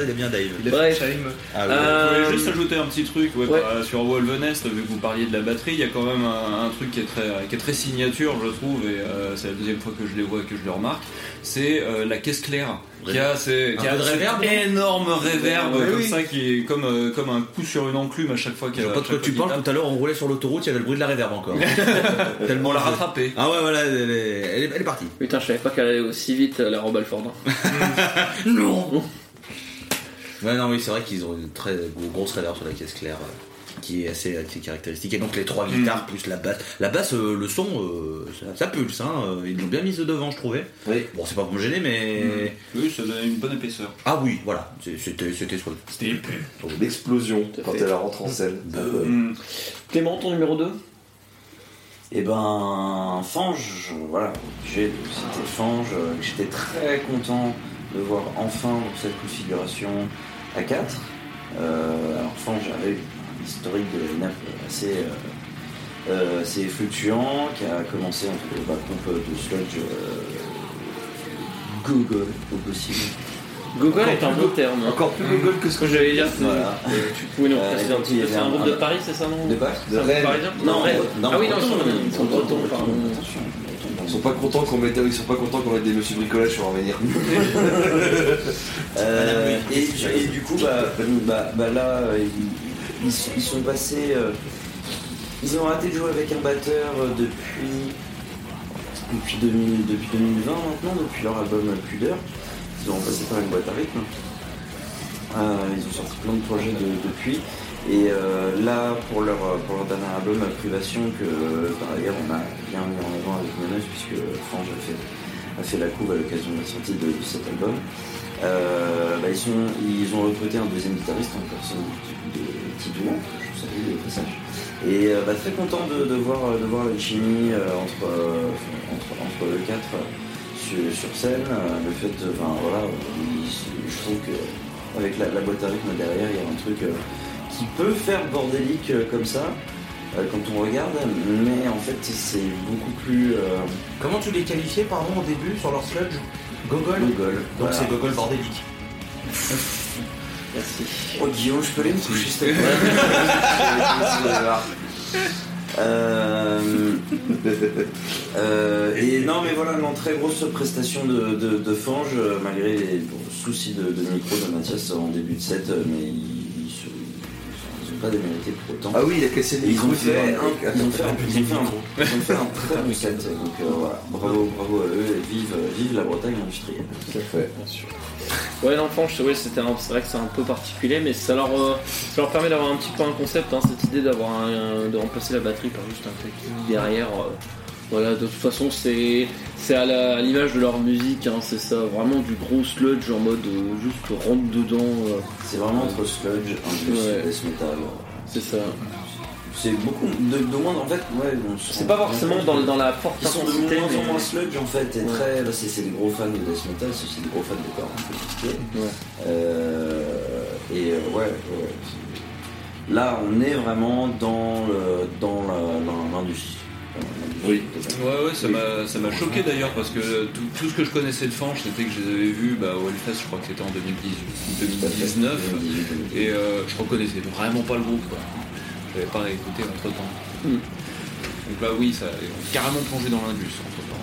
[SPEAKER 4] il a bien dive.
[SPEAKER 1] Bref.
[SPEAKER 4] Ah, ouais.
[SPEAKER 2] Je
[SPEAKER 1] Euh,
[SPEAKER 2] voulais juste ajouter un petit truc ouais,
[SPEAKER 1] ouais.
[SPEAKER 2] par- sur Wolvenest, vu que vous parliez de la batterie, il y a quand même un, un truc qui est, très, qui est très signature, je trouve, et euh, c'est la deuxième fois que je les vois et que je le remarque, c'est euh, la caisse claire. Qui a, ces- qui
[SPEAKER 4] Un
[SPEAKER 2] a cette
[SPEAKER 4] réverb,
[SPEAKER 2] énorme réverb
[SPEAKER 4] Ouais,
[SPEAKER 2] comme
[SPEAKER 4] oui.
[SPEAKER 2] ça qui est comme, euh, comme un coup sur une enclume à chaque fois
[SPEAKER 4] Je
[SPEAKER 2] qu'il y a
[SPEAKER 4] vois pas de quoi tu parles, tout à l'heure on roulait sur l'autoroute, il y avait le bruit de la réverb encore. Tellement
[SPEAKER 2] On l'a rattrapé.
[SPEAKER 4] Ah ouais, voilà, elle est, elle est, elle est partie.
[SPEAKER 1] Putain, je savais pas qu'elle allait aussi vite, la robe Alford. hein.
[SPEAKER 4] Non Ouais, non, oui, c'est vrai qu'ils ont une très gros- grosse réverb sur la caisse claire. Qui est assez, assez caractéristique. Et donc les trois guitares plus la basse. La basse, euh, le son, euh, ça, ça pulse. Hein. euh, Ils l'ont bien mise de devant, je trouvais.
[SPEAKER 7] Oui.
[SPEAKER 4] Bon, c'est pas pour me gêner, mais.
[SPEAKER 2] Oui, ça donne une bonne épaisseur.
[SPEAKER 4] Ah oui, voilà. C'était c'était soit.
[SPEAKER 2] C'était épais.
[SPEAKER 7] L'explosion quand elle rentre en scène. Euh,
[SPEAKER 2] Mm.
[SPEAKER 1] Clément, ton numéro 2
[SPEAKER 5] Et ben, Fange, voilà, obligé de citer Fange. J'étais très content de voir enfin cette configuration à 4. Euh, alors Fange avait historique de line-up assez, euh, euh, assez fluctuant, qui a commencé entre le backcomp de sludge euh, Google au possible.
[SPEAKER 1] Google est un beau terme. hein.
[SPEAKER 7] Encore plus Google que ce que
[SPEAKER 1] j'allais dire, c'est-
[SPEAKER 5] Voilà.
[SPEAKER 1] tu pouvais nous
[SPEAKER 5] Euh,
[SPEAKER 1] un petit C'est un
[SPEAKER 5] un-
[SPEAKER 1] groupe de Paris, c'est ça, non
[SPEAKER 5] De
[SPEAKER 1] un groupe
[SPEAKER 7] Rennes.
[SPEAKER 5] Non,
[SPEAKER 1] Rennes.
[SPEAKER 5] non,
[SPEAKER 1] Ah oui, non, ils sont, ils sont bretons, pardon.
[SPEAKER 5] Attention,
[SPEAKER 7] Ils sont pas contents qu'on mette, ils sont pas contents qu'on mette des monsieur bricolage sur un menhir.
[SPEAKER 5] Euh, et, et du coup, bah, bah, bah là, euh, ils, sont- passés. euh, ils ont arrêté de jouer avec un batteur euh, depuis, depuis, 2000 depuis 2020 maintenant, depuis leur album Pudeur. Ils ont passé par une boîte à rythme. Euh, ils ont sorti plein de projets de- depuis. Et euh, là, pour leur, pour leur dernier album, Privation, que euh, par ailleurs on a bien mis en avant avec Meneuse, puisque Frange a fait, a fait la couve à l'occasion de la sortie de, cet album. Euh, bah, ils, ils ont recruté un deuxième guitariste en personne de Tidouan, que je salue au passage. Et euh, bah, très content de, voir, de voir la chimie euh, entre, entre, entre le 4 sur, scène. Le fait. Enfin voilà, il- je trouve que avec la, la boîte à rythme derrière, il y a un truc qui peut faire bordélique comme ça. Euh, Quand on regarde, mais en fait c'est beaucoup plus euh,
[SPEAKER 4] Comment tu les qualifiais, pardon, au début sur leur sludge Gogol
[SPEAKER 5] Google.
[SPEAKER 4] Donc
[SPEAKER 5] Voilà.
[SPEAKER 4] c'est Gogol bordélique.
[SPEAKER 1] Merci.
[SPEAKER 5] Oh Guillaume, je peux aller me coucher s'il te plaît Euh, euh, et non mais voilà, non, très grosse prestation de, de, de Fange, malgré les bon, soucis de, de micro de Mathias en début de set, mais se- pas démérité pour autant.
[SPEAKER 7] Ah oui, il a cassé
[SPEAKER 5] Et ils ont fait un, ils ont fait un, ils ont fait un, ils ont fait un très bon set, donc euh, voilà, bravo, bravo à eux, et vive, vive la Bretagne industrielle.
[SPEAKER 7] Tout à fait.
[SPEAKER 1] Bien sûr. Ouais, l'enfant, je- ouais, c'était c'est vrai que c'est un peu particulier, mais ça leur, euh, ça leur permet d'avoir un petit peu un concept, hein, cette idée d'avoir un- de remplacer la batterie par juste un technique derrière. euh, voilà, de toute façon, c'est c'est à l'image de leur musique, hein, c'est ça, vraiment du gros sludge en mode euh, juste rentre dedans, euh,
[SPEAKER 5] C'est vraiment entre sludge, un peu
[SPEAKER 1] Ouais.
[SPEAKER 5] death metal.
[SPEAKER 1] c'est ça.
[SPEAKER 5] C'est beaucoup de, de moins en fait, ouais.
[SPEAKER 1] C'est pas forcément dans, dans la forte
[SPEAKER 5] Ils sont de moins en moins sludge en fait, et
[SPEAKER 1] Ouais.
[SPEAKER 5] très. là, C'est des gros fans de death metal, c'est aussi des gros fans de corps un peu.
[SPEAKER 1] Ouais.
[SPEAKER 5] Euh, et ouais, ouais. Là, on est vraiment dans l'industrie.
[SPEAKER 7] Oui.
[SPEAKER 5] totalement.
[SPEAKER 2] Ouais, ouais, ça m'a, ça m'a choqué d'ailleurs parce que tout, tout ce que je connaissais de Fange, c'était que je les avais vus bah, au Hellfest, je crois que c'était en 2018, 2019, et euh, je reconnaissais vraiment pas le groupe. Quoi. Je l'avais pas écouté entre temps.
[SPEAKER 1] Mm.
[SPEAKER 2] Donc là, oui, ça a carrément plongé dans l'indus entre temps.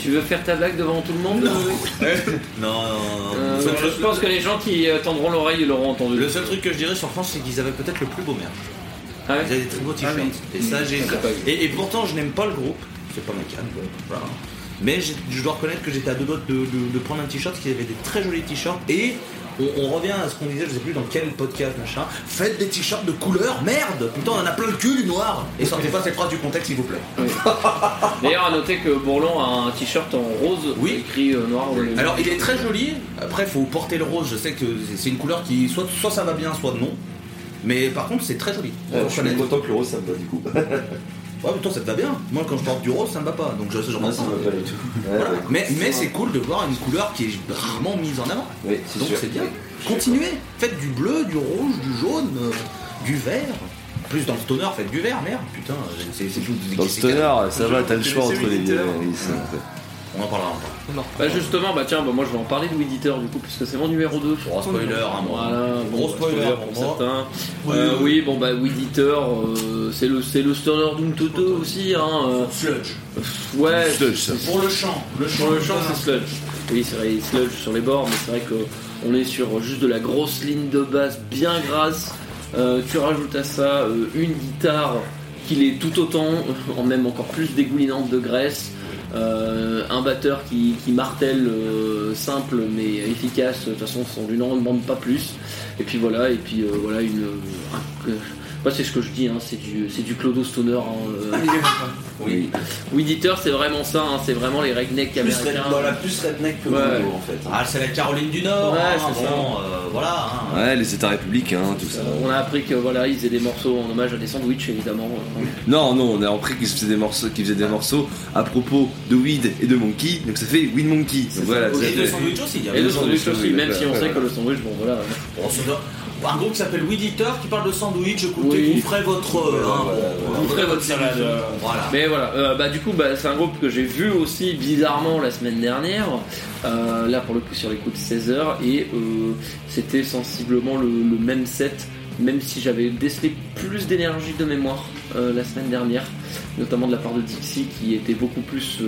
[SPEAKER 1] Tu veux faire ta blague devant tout le monde
[SPEAKER 4] Non, non, non.
[SPEAKER 1] Euh, Je pense que les gens qui tendront l'oreille l'auront entendu.
[SPEAKER 4] Le seul truc que je dirais sur France, c'est qu'ils avaient peut-être le plus beau merch.
[SPEAKER 1] Ah ouais
[SPEAKER 4] Ils avaient des très beaux t-shirts.
[SPEAKER 1] Ah oui.
[SPEAKER 4] Et ça, j'ai.
[SPEAKER 1] Ah.
[SPEAKER 4] Et, et pourtant, je n'aime pas le groupe. C'est pas ma. Voilà. Mais je dois reconnaître que j'étais à deux doigts de, de- de prendre un t-shirt qui avait des très jolis t-shirts et on, on revient à ce qu'on disait, je sais plus dans quel podcast, machin. Faites des t-shirts de couleur, merde Putain, on en a plein le cul du noir Et sortez pas cette phrase du contexte, s'il vous plaît.
[SPEAKER 1] D'ailleurs, à noter que Bourlon a un t-shirt en rose
[SPEAKER 4] Oui.
[SPEAKER 1] écrit euh, noir. milieu.
[SPEAKER 4] Alors, il est très joli. Après, faut porter le rose. Je sais que c'est une couleur qui, soit, soit ça va bien, soit non. Mais par contre, c'est très joli.
[SPEAKER 7] Ouais, je suis content que le rose ça me va du coup.
[SPEAKER 4] Ouais, mais toi, ça te va bien. Moi, quand je porte du rose, ça me va pas. Donc, je sais, j'en ai
[SPEAKER 7] ça me va pas du tout. Ouais,
[SPEAKER 4] Voilà.
[SPEAKER 7] ouais.
[SPEAKER 4] Mais, mais c'est cool de voir une couleur qui est rarement mise en avant.
[SPEAKER 7] Oui, c'est
[SPEAKER 4] Donc
[SPEAKER 7] sûr.
[SPEAKER 4] c'est bien. Continuez. Faites du bleu, du rouge, du jaune, euh, du vert. Plus dans le stoner, faites du vert, merde. Putain, c'est c'est tout.
[SPEAKER 7] Dans le
[SPEAKER 4] c'est-
[SPEAKER 7] stoner, ça va, t'as le choix entre les deux.
[SPEAKER 4] On en parlera. on en parlera.
[SPEAKER 1] Bah justement, bah tiens, bah, moi je vais en parler de Weed Eater du coup, puisque c'est mon numéro 2.
[SPEAKER 4] Gros spoiler, hein, moi.
[SPEAKER 1] Voilà,
[SPEAKER 4] Gros
[SPEAKER 1] bon,
[SPEAKER 4] spoiler
[SPEAKER 1] pour
[SPEAKER 4] pour moi.
[SPEAKER 1] certains. Euh, oui, bon bah Weed Eater, euh, c'est le, c'est le stoner Doom Toto aussi. Hein, euh,
[SPEAKER 4] Sludge.
[SPEAKER 1] ouais,
[SPEAKER 7] Sludge,
[SPEAKER 4] Pour le chant. Le
[SPEAKER 1] Sur le champ, c'est sludge. Oui, c'est vrai, il sludge sur les bords, mais c'est vrai qu'on est sur juste de la grosse ligne de basse bien grasse. Euh, tu rajoutes à ça euh, une guitare qui est tout autant, en même encore plus dégoulinante de graisse. Euh, un batteur qui, martèle euh, simple mais efficace, de toute façon on lui n'en demande pas plus. Et puis voilà, et puis euh, voilà une. Moi, c'est ce que je dis, hein, c'est du, c'est du Clodo Stoner. hein, euh.
[SPEAKER 5] Oui.
[SPEAKER 1] Weed Eater, c'est vraiment ça, hein, c'est vraiment les rednecks
[SPEAKER 5] Plus
[SPEAKER 1] américains.
[SPEAKER 5] red- la plus redneck que
[SPEAKER 1] Ouais.
[SPEAKER 5] Mongo, en fait.
[SPEAKER 4] Ah, c'est la Caroline du Nord.
[SPEAKER 1] Ouais,
[SPEAKER 4] hein,
[SPEAKER 1] c'est
[SPEAKER 4] bon, euh, voilà. hein.
[SPEAKER 7] Ouais, les états républicains, tout ça.
[SPEAKER 1] On a appris que voilà, ils faisaient des morceaux en hommage à des sandwichs évidemment.
[SPEAKER 7] Non, non, on a appris qu'ils faisaient des morceaux, qu'ils faisaient des morceaux à propos de Weed et de Monkey, donc ça fait Weed Monkey. Donc voilà,
[SPEAKER 4] Et de sandwich aussi. il y a
[SPEAKER 1] Et le
[SPEAKER 4] le
[SPEAKER 1] sandwich aussi, même si on sait que le sandwich, bon voilà.
[SPEAKER 4] Un- groupe qui s'appelle Weed Eater qui parle de sandwich. Écoutez,
[SPEAKER 1] Oui.
[SPEAKER 4] vous ferez votre. euh, hein,
[SPEAKER 7] voilà,
[SPEAKER 1] Vous ferez votre salade. euh.
[SPEAKER 4] Voilà.
[SPEAKER 1] Mais voilà, euh, bah du coup, bah, c'est un groupe que j'ai vu aussi bizarrement la semaine dernière. Euh, là pour le coup sur les coups de 16 heures et c'était sensiblement le, le même set. Même si j'avais décelé plus d'énergie de mémoire la semaine dernière, notamment de la part de Dixie qui était beaucoup plus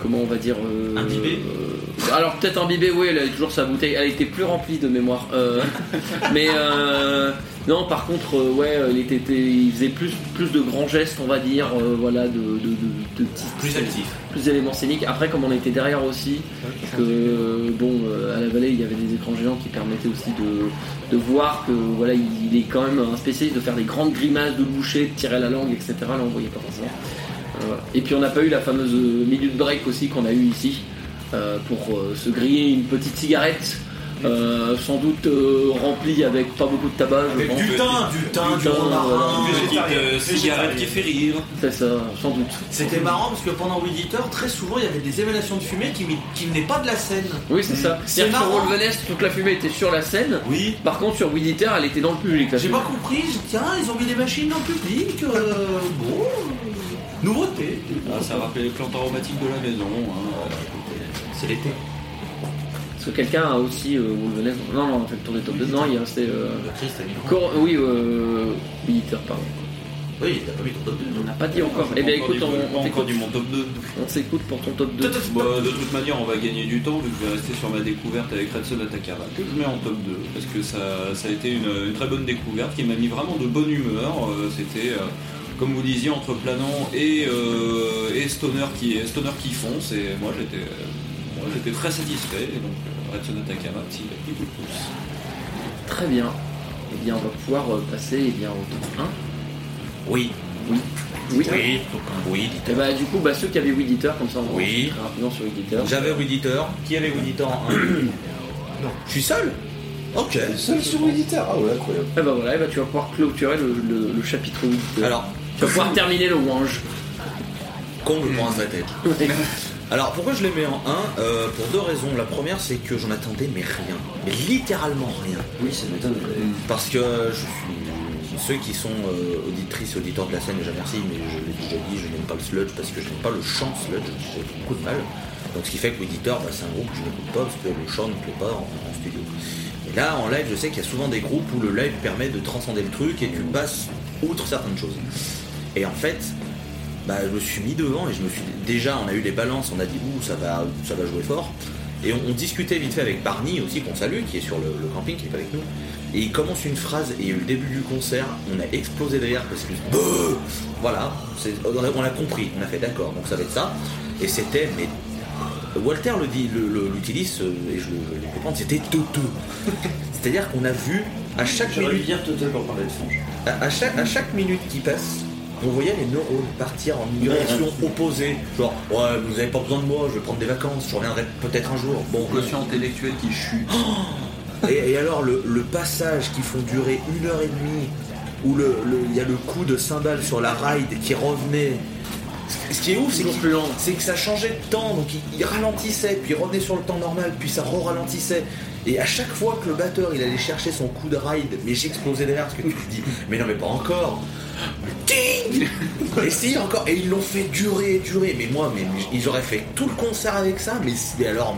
[SPEAKER 1] comment on va dire euh,
[SPEAKER 4] Imbibée
[SPEAKER 1] euh, alors peut-être imbibée oui elle avait toujours sa bouteille. Elle était plus remplie de mémoire Euh, mais euh, non par contre euh, ouais il, était, il faisait plus, plus de grands gestes on va dire euh, voilà de, de, de-
[SPEAKER 4] Plus actif.
[SPEAKER 1] plus d'éléments scéniques. Après comme on était derrière aussi que euh, bon euh, à la vallée il y avait des écrans géants qui permettaient aussi de, de voir que voilà il, il est quand même un spécialiste de faire des grandes grimaces de boucher de tirer la langue etc là on voyait pas forcément. Euh, voilà. et puis on n'a pas eu la fameuse minute break aussi qu'on a eu ici euh, pour euh, se griller une petite cigarette euh, sans doute euh, remplie avec pas beaucoup de tabac je pense.
[SPEAKER 4] du thym, du thym, du
[SPEAKER 1] thym,
[SPEAKER 4] romarin.
[SPEAKER 1] voilà.
[SPEAKER 2] Petite euh, cigarette qui fait rire.
[SPEAKER 1] c'est ça sans doute
[SPEAKER 4] C'était marrant parce que pendant Weed Eater, très souvent il y avait des émanations de fumée qui, qui venaient pas de la scène.
[SPEAKER 1] oui c'est ça
[SPEAKER 4] C'est
[SPEAKER 1] c'est-à-dire que sur
[SPEAKER 4] marrant.
[SPEAKER 1] Wolvenest toute la fumée était sur la scène
[SPEAKER 4] Oui.
[SPEAKER 1] par contre sur Weed Eater elle était dans le public
[SPEAKER 4] J'ai pas compris, j'ai dit, tiens, ils ont mis des machines dans le public. euh, bon. Nouveauté.
[SPEAKER 2] Ah, ça rappelait les plantes aromatiques de la maison. hein.
[SPEAKER 4] C'est l'été.
[SPEAKER 1] Parce que quelqu'un a aussi euh. Non, non, on a fait le tour des top 2. Non, il restait. Euh,
[SPEAKER 4] Chris, t'as mis
[SPEAKER 1] Cor- oui, euh, Militaire, pardon.
[SPEAKER 4] Oui, t'as pas mis ton top 2.
[SPEAKER 1] On n'a pas dit encore. Eh bien, écoute, on, on
[SPEAKER 2] encore dit mon top 2.
[SPEAKER 1] On s'écoute pour ton top 2.
[SPEAKER 2] Bah, de toute manière, on va gagner du temps vu que je vais rester sur ma découverte avec Redson Atakara que je mets en top 2 parce que ça, ça a été une, une très bonne découverte qui m'a mis vraiment de bonne humeur. Euh, C'était, euh, comme vous disiez, entre planant et, euh, et stoner qui stoner qui fonce et moi j'étais euh, moi, j'étais très satisfait. Et donc euh, Redson Atakara, petit, petit coup de pouce.
[SPEAKER 1] Très bien. Eh bien, on va pouvoir euh, passer eh bien, au top 1.
[SPEAKER 4] Oui.
[SPEAKER 1] Oui. Oui.
[SPEAKER 4] Oui. Oui.
[SPEAKER 1] Et bah, du coup, bah, ceux qui avaient Eater, comme ça, on va
[SPEAKER 4] Oui.
[SPEAKER 1] très rapidement sur Eater.
[SPEAKER 4] J'avais Eater. Qui avait Eater en 1 Non. Je suis seul Ok.
[SPEAKER 7] Seul sur l'éditeur Ah ouais, incroyable.
[SPEAKER 1] Et bah voilà, eh bah, tu vas pouvoir clôturer le, le- le chapitre 8.
[SPEAKER 4] Alors,
[SPEAKER 1] tu vas pouvoir terminer le Wange.
[SPEAKER 4] comble pour un stratège. Alors pourquoi je les mets en 1 Euh, Pour deux raisons. La première c'est que j'en attendais mais rien. Mais littéralement rien.
[SPEAKER 5] Oui, ça m'étonne.
[SPEAKER 4] Parce que je suis. Ceux qui sont euh, auditrices et auditeurs de la scène, déjà merci, mais je l'ai déjà dit, je n'aime pas le sludge parce que je n'aime pas le chant sludge, j'ai beaucoup de mal. Donc ce qui fait que l'auditeur, bah, c'est un groupe que je n'écoute pas parce que le chant ne plaît pas en, en studio. Et là, en live, je sais qu'il y a souvent des groupes où le live permet de transcender le truc et tu passes outre certaines choses. Et en fait, bah, je me suis mis devant et je me suis déjà on a eu les balances, on a dit ouh ça va ça va jouer fort. Et on, on discutait vite fait avec Barney aussi qu'on salue, qui est sur le, le camping, qui est avec nous. Et il commence une phrase et au début du concert, on a explosé de rire parce que Beuh voilà, on a, on a compris, on a fait d'accord, donc ça va être ça. Et c'était mais Walter le dit, le- le- l'utilise euh, et je le le comprends, c'était Toto. C'est-à-dire qu'on a vu à chaque minute,
[SPEAKER 5] dire Toto pour parler de
[SPEAKER 4] à chaque, à chaque minute qui passe, on voyait les neurones partir en une direction opposée. Genre, ouais, vous avez pas besoin de moi, je vais prendre des vacances, je reviendrai peut-être un jour. Bon,
[SPEAKER 2] Quotient intellectuel qui chute.
[SPEAKER 4] Et, et alors le, le passage qui font durer une heure et demie, où le- le- il y a le coup de cymbale sur la ride qui revenait. Ce- qui est ouf, c'est que ça changeait de temps, donc il, il ralentissait, puis il revenait sur le temps normal, puis ça re-ralentissait. Et à chaque fois que le batteur il allait chercher son coup de ride, mais j'explosais derrière parce que tu te dis, mais non mais pas encore. Ting Et si encore, et ils l'ont fait durer, durer. Mais moi, mais ils auraient fait tout le concert avec ça, mais, alors,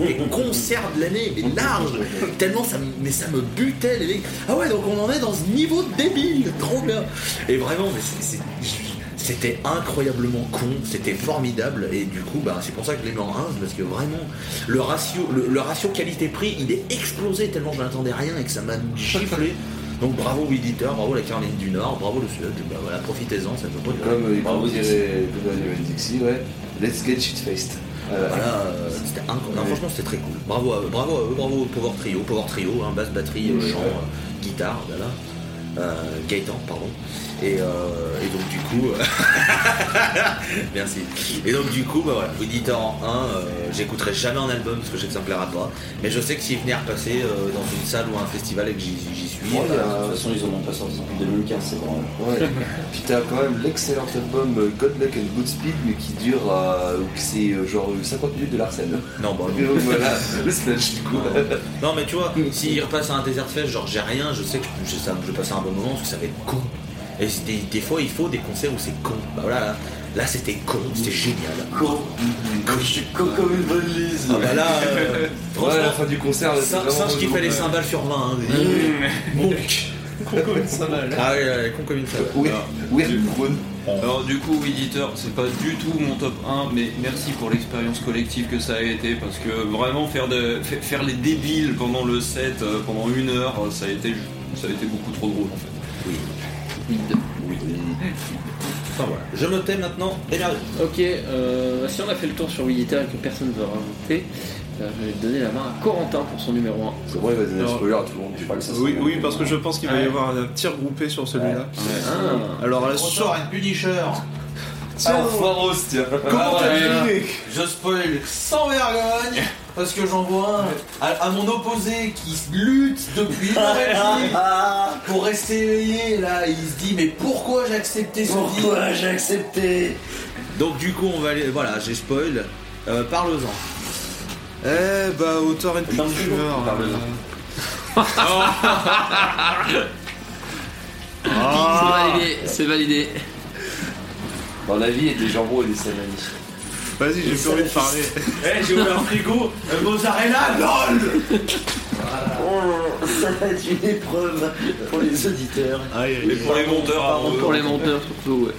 [SPEAKER 4] mais les concerts de l'année, mais large, tellement ça, ça me butait les mecs. Ah ouais, donc on en est dans ce niveau débile, trop bien. Et vraiment, mais c'est- c'était incroyablement con, c'était formidable, et du coup, bah, c'est pour ça que je l'ai mis en 1, parce que vraiment, le ratio, le, le ratio qualité-prix, il est explosé tellement je n'attendais rien et que ça m'a giflé. Donc bravo l'éditeur, bravo la Caroline du Nord, bravo le Sud, bah voilà, profitez-en, ça peut pas
[SPEAKER 7] Comme euh,
[SPEAKER 5] Bravo,
[SPEAKER 7] dirait dirait Dixie, ouais. Let's get shit-faced. Voilà.
[SPEAKER 4] Voilà, euh, c'était incroyable. Franchement, c'était très cool. Bravo à bravo à eux, bravo au Power Trio, Power Trio, hein, basse, batterie, euh, chant, euh, guitare, voilà. Euh, Gaëtan, pardon. Et, euh, et donc du coup, euh, merci. Et donc du coup, bah voilà, éditeur en 1, j'écouterai jamais en album parce que je sais que ça me plaira pas. Mais je sais que s'il venait à repasser euh, dans une salle ou un festival et que j'y j'y suis,
[SPEAKER 7] Ouais,
[SPEAKER 4] bah,
[SPEAKER 5] De toute façon, ils en ont pas sorti depuis 2015, c'est bon.
[SPEAKER 7] Ouais. Puis t'as quand même l'excellent album euh, God Luck and Goodspeed, mais qui dure, euh, que c'est euh, genre 50 minutes de Larsen.
[SPEAKER 4] non, bah,
[SPEAKER 7] donc voilà, le slash du coup.
[SPEAKER 4] Non mais tu vois, s'il repasse à un Desert Fest, genre j'ai rien, je sais que je, je, ça- je vais passer un bon moment parce que ça va être con. Et des, des fois il faut des concerts où c'est con. Bah voilà, là, là c'était con, c'était génial.
[SPEAKER 5] Con. Je suis con comme une bonne lise.
[SPEAKER 4] Ah bah là, euh,
[SPEAKER 7] Ouais, à la fin du concert,
[SPEAKER 4] singe qui fait les cymbales sur 20. Hein, Monk. Ah ouais, con comme une cymbale.
[SPEAKER 7] Oui, oui.
[SPEAKER 2] Alors du coup, éditeur, c'est pas du tout mon top 1, mais merci pour l'expérience collective que ça a été, parce que vraiment faire, de, fa- faire les débiles pendant le set, euh, pendant une heure, euh, ça a été, ça a été beaucoup trop drôle en fait.
[SPEAKER 4] Enfin voilà, je me tais maintenant, démerdez.
[SPEAKER 1] Ok, euh, si on a fait le tour sur Widiteur et que personne ne veut rajouter, euh, je vais donner la main à Corentin pour son numéro 1.
[SPEAKER 7] C'est vrai, il va donner un
[SPEAKER 3] Alors-
[SPEAKER 7] spoiler à tout le monde. Je crois que ça
[SPEAKER 3] Oui, oui, parce que je pense qu'il va y avoir un petit regroupé sur celui-là.
[SPEAKER 1] Ah,
[SPEAKER 3] Alors sur...
[SPEAKER 6] un Punisher.
[SPEAKER 7] Ah, Faros, tiens.
[SPEAKER 3] Comment
[SPEAKER 6] Ah,
[SPEAKER 3] t'as deviné
[SPEAKER 6] Je spoil sans vergogne parce que j'en vois un à, à mon opposé qui lutte depuis une heure et demie pour rester éveillé. Là, il se dit mais pourquoi j'ai accepté ce deal
[SPEAKER 5] Pourquoi j'ai accepté?
[SPEAKER 4] Donc du coup on va aller, voilà, j'ai spoil. Euh, Parle-en.
[SPEAKER 3] Eh bah, auteur
[SPEAKER 5] le
[SPEAKER 3] picture.
[SPEAKER 5] frigo, parle-en.
[SPEAKER 1] c'est validé, c'est validé.
[SPEAKER 7] Dans la vie, il y a des jambons et des salami.
[SPEAKER 3] Vas-y, j'ai plus envie de parler.
[SPEAKER 4] Eh, j'ai ouvert un frigo, euh, mozzarella, LOL
[SPEAKER 5] ça va être une épreuve pour les auditeurs.
[SPEAKER 2] Et pour les monteurs, avant eux,
[SPEAKER 1] Pour les monteurs surtout, ouais.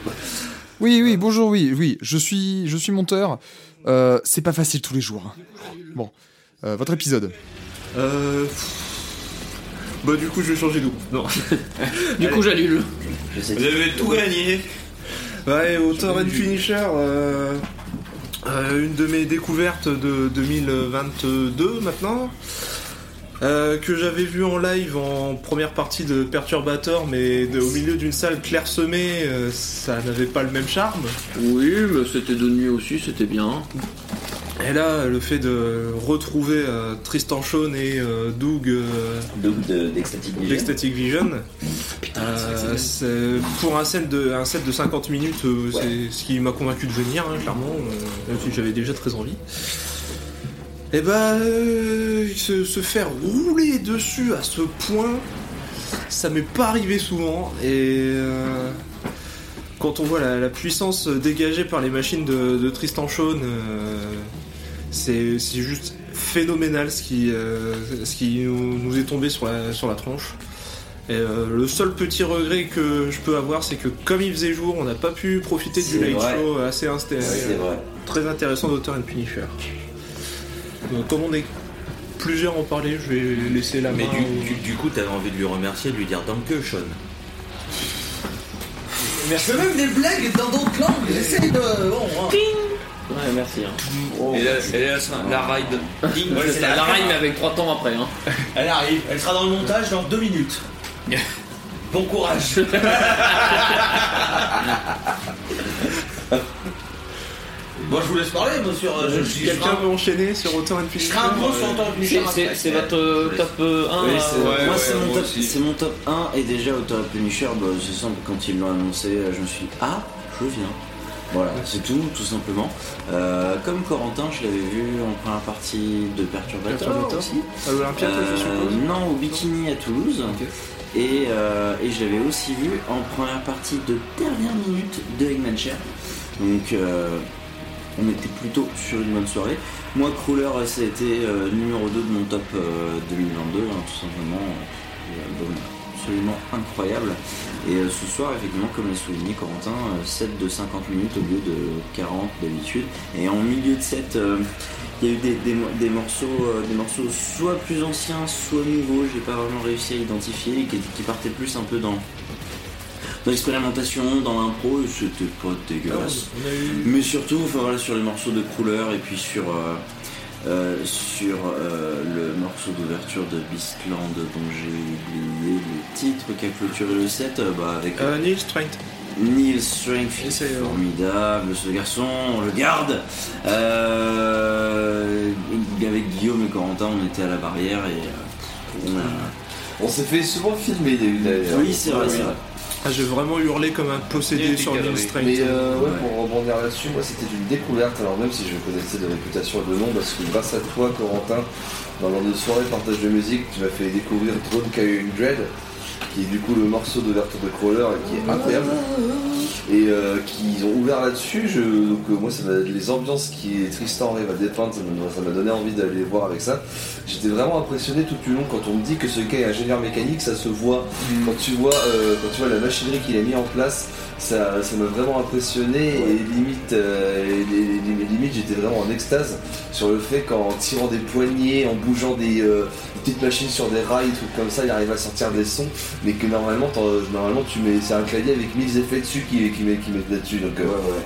[SPEAKER 8] Oui, oui, bonjour, oui, oui, je suis, je suis monteur. Euh, c'est pas facile tous les jours. hein. Bon, Euh, votre épisode.
[SPEAKER 3] Euh... Bah, du coup, je vais changer de groupe. Non.
[SPEAKER 1] Du coup, j'annule.
[SPEAKER 2] Vous avez tout gagné.
[SPEAKER 3] Ouais, auteur and finisher. euh, euh, une de mes découvertes de 2022 maintenant. euh, que j'avais vu en live en première partie de Perturbator, mais de- au milieu d'une salle clairsemée, euh, ça n'avait pas le même charme.
[SPEAKER 1] Oui, mais c'était de nuit aussi, c'était bien.
[SPEAKER 3] Et là, le fait de retrouver euh, Tristan Shawn et euh, Doug euh,
[SPEAKER 5] de- d'Ecstatic Vision.
[SPEAKER 3] Vision, euh, pour un set, de, un set de 50 minutes, c'est ce qui m'a convaincu de venir, hein, clairement, même si j'avais déjà très envie. Et bah, euh, se, se faire rouler dessus à ce point, ça m'est pas arrivé souvent. Et quand on voit la, la puissance dégagée par les machines de, de Tristan Shawn, c'est juste phénoménal ce qui, euh, ce qui nous, nous est tombé sur la, sur la tronche. Et euh, le seul petit regret que je peux avoir, c'est que comme il faisait jour, on n'a pas pu profiter du light
[SPEAKER 5] vrai.
[SPEAKER 3] show assez
[SPEAKER 5] vrai.
[SPEAKER 3] très intéressant d'Auteur and Punisher. Donc, comme on est plusieurs en parler, je vais laisser la
[SPEAKER 4] Mais
[SPEAKER 3] main.
[SPEAKER 4] du,
[SPEAKER 3] au-
[SPEAKER 4] du, du coup, t'avais envie de lui remercier, de lui dire Danke, Sean.
[SPEAKER 6] Je fais même des blagues dans d'autres langues. J'essaye de bon. hein.
[SPEAKER 1] Ouais, merci. hein.
[SPEAKER 2] Et là, et là, la ride. Ding.
[SPEAKER 4] Ouais,
[SPEAKER 1] C'est la, rime, mais avec 3 temps après. Hein.
[SPEAKER 4] Elle arrive, elle sera dans le montage dans deux minutes. Bon courage. Bon, je vous laisse parler, monsieur. euh, Je, je, je,
[SPEAKER 3] Quelqu'un veut enchaîner sur Auto and
[SPEAKER 4] je serai un peu sur Auto and
[SPEAKER 1] C'est- votre euh, top euh, 1
[SPEAKER 5] Oui,
[SPEAKER 1] là,
[SPEAKER 5] c'est-
[SPEAKER 1] euh,
[SPEAKER 2] ouais,
[SPEAKER 5] moi
[SPEAKER 2] ouais,
[SPEAKER 5] c'est mon,
[SPEAKER 2] moi
[SPEAKER 5] top- mon top 1 et déjà Auto Punisher, bah, c'est simple, quand ils l'ont annoncé, euh, je me suis dit ah, je viens. Voilà, c'est tout, tout simplement. Euh, comme Corentin, je l'avais vu en première partie de Perturbator, aussi.
[SPEAKER 8] À l'Olympia,
[SPEAKER 5] Euh, non, au Bikini à Toulouse. Et, euh, et je l'avais aussi vu en première partie de dernière minute de Eggman Chair. Donc on était plutôt sur une bonne soirée. Moi, Crawler, ça a été numéro 2 de mon top euh, 2022, hein, tout simplement. Absolument incroyable. Et euh, ce soir, effectivement, comme l'a souligné Corentin, euh, set de 50 minutes au lieu de 40 d'habitude. Et en milieu de set, euh, il y a eu des, des mo- des morceaux, euh, des morceaux soit plus anciens, soit nouveaux. J'ai pas vraiment réussi à identifier, qui, qui partaient plus un peu dans, dans l'expérimentation, dans l'impro. C'était pas dégueulasse. Mais surtout, enfin, voilà, sur les morceaux de Crawler et puis sur, euh, euh, sur euh, le morceau d'ouverture de Beastland dont j'ai oublié le titre qui a clôturé le set, euh, bah, avec
[SPEAKER 3] Euh, Neil Strength.
[SPEAKER 5] Neil Strength,
[SPEAKER 3] c'est,
[SPEAKER 5] formidable ce garçon, on le garde. Euh, avec Guillaume et Corentin, on était à la barrière et euh, on a...
[SPEAKER 7] On s'est fait souvent filmer d'ailleurs.
[SPEAKER 5] Oui, c'est vrai, c'est vrai.
[SPEAKER 3] Ah, j'ai vraiment hurlé comme un possédé sur Neil.
[SPEAKER 7] Mais euh, ouais,
[SPEAKER 5] Ouais.
[SPEAKER 7] pour rebondir là-dessus, moi c'était une découverte, alors même si je connaissais de réputation et de nom, parce que grâce à toi, Corentin, dans l'heure de soirée partage de musique, tu m'as fait découvrir Drone Carrying Dread, qui est du coup le morceau d'ouverture de Crawler et qui est incroyable. Et euh, qu'ils ont ouvert là-dessus, je, donc euh, moi ça les ambiances qui Tristan arrive à dépeindre, ça m'a- donné envie d'aller voir avec ça. J'étais vraiment impressionné tout du long quand on me dit que ce gars est ingénieur mécanique, ça se voit. Quand tu vois, euh, quand tu vois la machinerie qu'il a mis en place, ça, ça m'a vraiment impressionné et limite, euh, et limite j'étais vraiment en extase sur le fait qu'en tirant des poignées, en bougeant des, euh, des petites machines sur des rails, trucs comme ça, il arrive à sortir des sons, mais que normalement, normalement tu mets, c'est un clavier avec 1000 effets dessus qui, qui, met, qui met là-dessus. Donc,